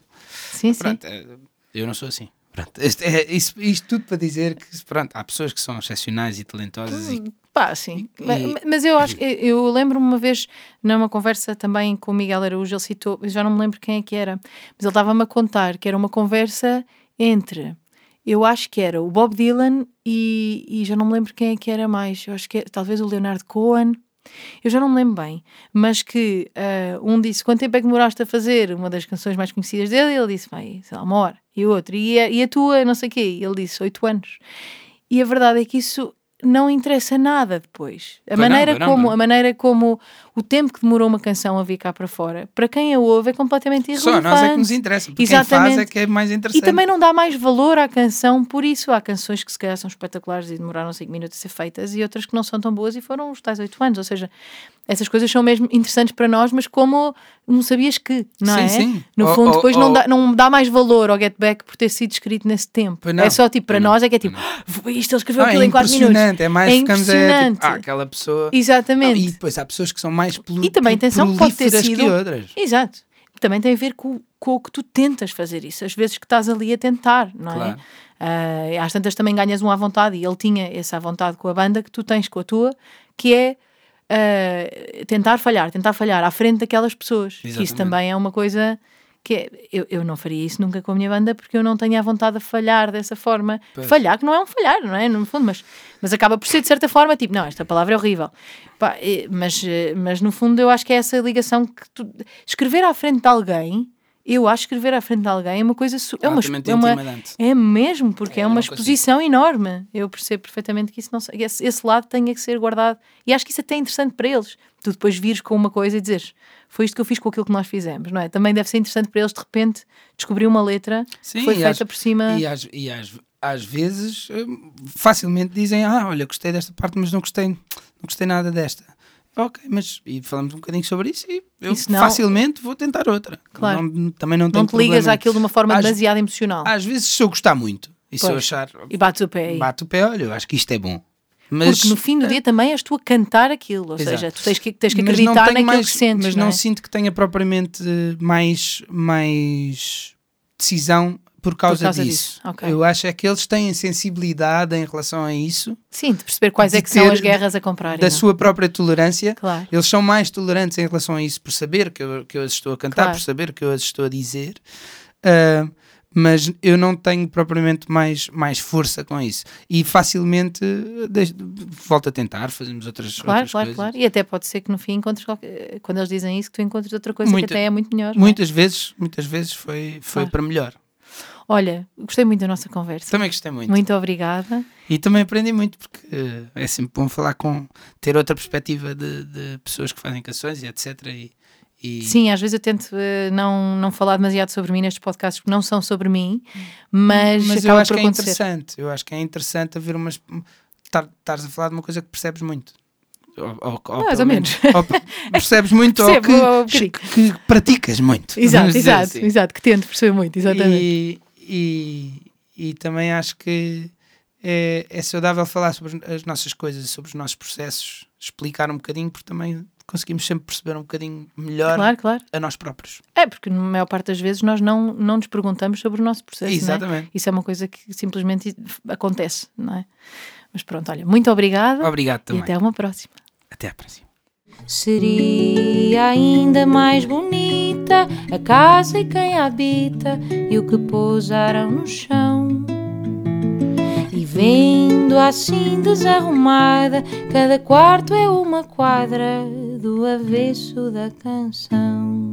Sim, pronto, sim. É, eu não sou assim. Pronto, isto, é, isto, isto, tudo para dizer que pronto, há pessoas que são excepcionais e talentosas hum, e Pá, sim. E... Mas, mas, eu acho eu lembro-me uma vez numa conversa também com o Miguel Araújo, ele citou, eu já não me lembro quem é que era, mas ele estava-me a contar que era uma conversa entre eu acho que era o Bob Dylan e, e já não me lembro quem é que era mais. Eu acho que é, talvez o Leonardo Cohen eu já não me lembro bem, mas que uh, um disse quanto tempo é que demoraste a fazer uma das canções mais conhecidas dele? E ele disse, vai, sei lá, uma hora. E o outro, e a, e a tua, não sei o quê? E ele disse, oito anos. E a verdade é que isso não interessa nada depois. A maneira, como, a maneira como o tempo que demorou uma canção a vir cá para fora, para quem a ouve é completamente irrelevante. Só nós é que nos interessa, porque Exatamente. quem faz é que é mais interessante. E também não dá mais valor à canção, por isso há canções que se calhar são espetaculares e demoraram 5 minutos a ser feitas e outras que não são tão boas e foram os tais 8 anos, ou seja, essas coisas são mesmo interessantes para nós, mas como não sabias que, não sim, é? Sim. No fundo, oh, depois oh, não, dá, não dá mais valor ao Get Back por ter sido escrito nesse tempo. É só tipo, para nós é que é tipo, ah, isto ele escreveu ah, aquilo é em 4 minutos. É mais é impressionante. É, tipo, ah, aquela pessoa. Exatamente. e depois há pessoas que são mais E também atenção, pode ter sido. Que outras. Exato. Também tem a ver com, com o que tu tentas fazer isso, às vezes que estás ali a tentar, não é? claro. é? Uh, às tantas também ganhas um à vontade, e ele tinha essa à vontade com a banda que tu tens com a tua, que é uh, tentar falhar, tentar falhar à frente daquelas pessoas. Que isso também é uma coisa que é, eu, eu não faria isso nunca com a minha banda porque eu não tenho a vontade de falhar dessa forma. Pois. Falhar, que não é um falhar, não é? No fundo, mas, mas acaba por ser de certa forma tipo, não, esta palavra é horrível. Pá, mas, mas no fundo eu acho que é essa ligação que tu, escrever à frente de alguém eu acho que escrever à frente de alguém é uma coisa. É, uma, é, uma, é mesmo, porque é, é uma exposição consigo. enorme. Eu percebo perfeitamente que isso não, esse, esse lado tenha que ser guardado. E acho que isso é até interessante para eles. Tu depois vires com uma coisa e dizeres foi isto que eu fiz com aquilo que nós fizemos, não é? Também deve ser interessante para eles de repente descobrir uma letra Sim, que foi feita às, por cima. E às, e às, às vezes hum, facilmente dizem: Ah, olha, gostei desta parte, mas não gostei, não gostei nada desta Ok, mas e falamos um bocadinho sobre isso e eu não, facilmente vou tentar outra. Claro. Não, também não tenho Não te ligas àquilo de uma forma às, demasiado emocional. Às vezes, se eu gostar muito e pois. se eu achar. E bates o pé aí. Bate o pé, olha, eu acho que isto é bom. Mas, Porque no fim do dia também és tu a cantar aquilo, ou Exato. seja, tu tens que, tens que acreditar naquilo mais, que sentes. Mas não, não é? sinto que tenha propriamente mais, mais decisão por causa, por causa disso. disso. Okay. Eu acho é que eles têm sensibilidade em relação a isso. Sim, de perceber quais de é que são as guerras a comprar. Da não? sua própria tolerância. Claro. Eles são mais tolerantes em relação a isso, por saber que eu, que eu as estou a cantar, claro. por saber que eu as estou a dizer. Uh, mas eu não tenho propriamente mais, mais força com isso. E facilmente deixo, volto a tentar, fazemos outras, claro, outras claro, coisas. Claro, E até pode ser que no fim encontres qualquer, quando eles dizem isso, que tu encontres outra coisa Muita, que até é muito melhor. Muitas é? vezes, muitas vezes foi, foi claro. para melhor. Olha, gostei muito da nossa conversa. Também gostei muito. Muito obrigada. E também aprendi muito, porque uh, é sempre bom falar com. ter outra perspectiva de, de pessoas que fazem canções e etc. E, e... Sim, às vezes eu tento uh, não, não falar demasiado sobre mim nestes podcasts porque não são sobre mim, mas, mas eu acho que é interessante. Eu acho que é interessante haver umas. Estares a falar de uma coisa que percebes muito. Ou, ou, ou Mais ou menos. Ou percebes muito ou que, que, praticas muito. Exato, exato, assim. exato, que tento perceber muito, exatamente. E, e, e também acho que é, é saudável falar sobre as nossas coisas, sobre os nossos processos, explicar um bocadinho, porque também conseguimos sempre perceber um bocadinho melhor claro, claro. a nós próprios. É, porque na maior parte das vezes nós não, não nos perguntamos sobre o nosso processo. Exatamente. É? Isso é uma coisa que simplesmente acontece, não é? Mas pronto, olha, muito obrigada. Obrigado também. E até uma próxima. Até à próxima. Seria ainda mais bonita a casa e quem a habita e o que pousaram no chão. E vendo assim desarrumada, cada quarto é uma quadra do avesso da canção.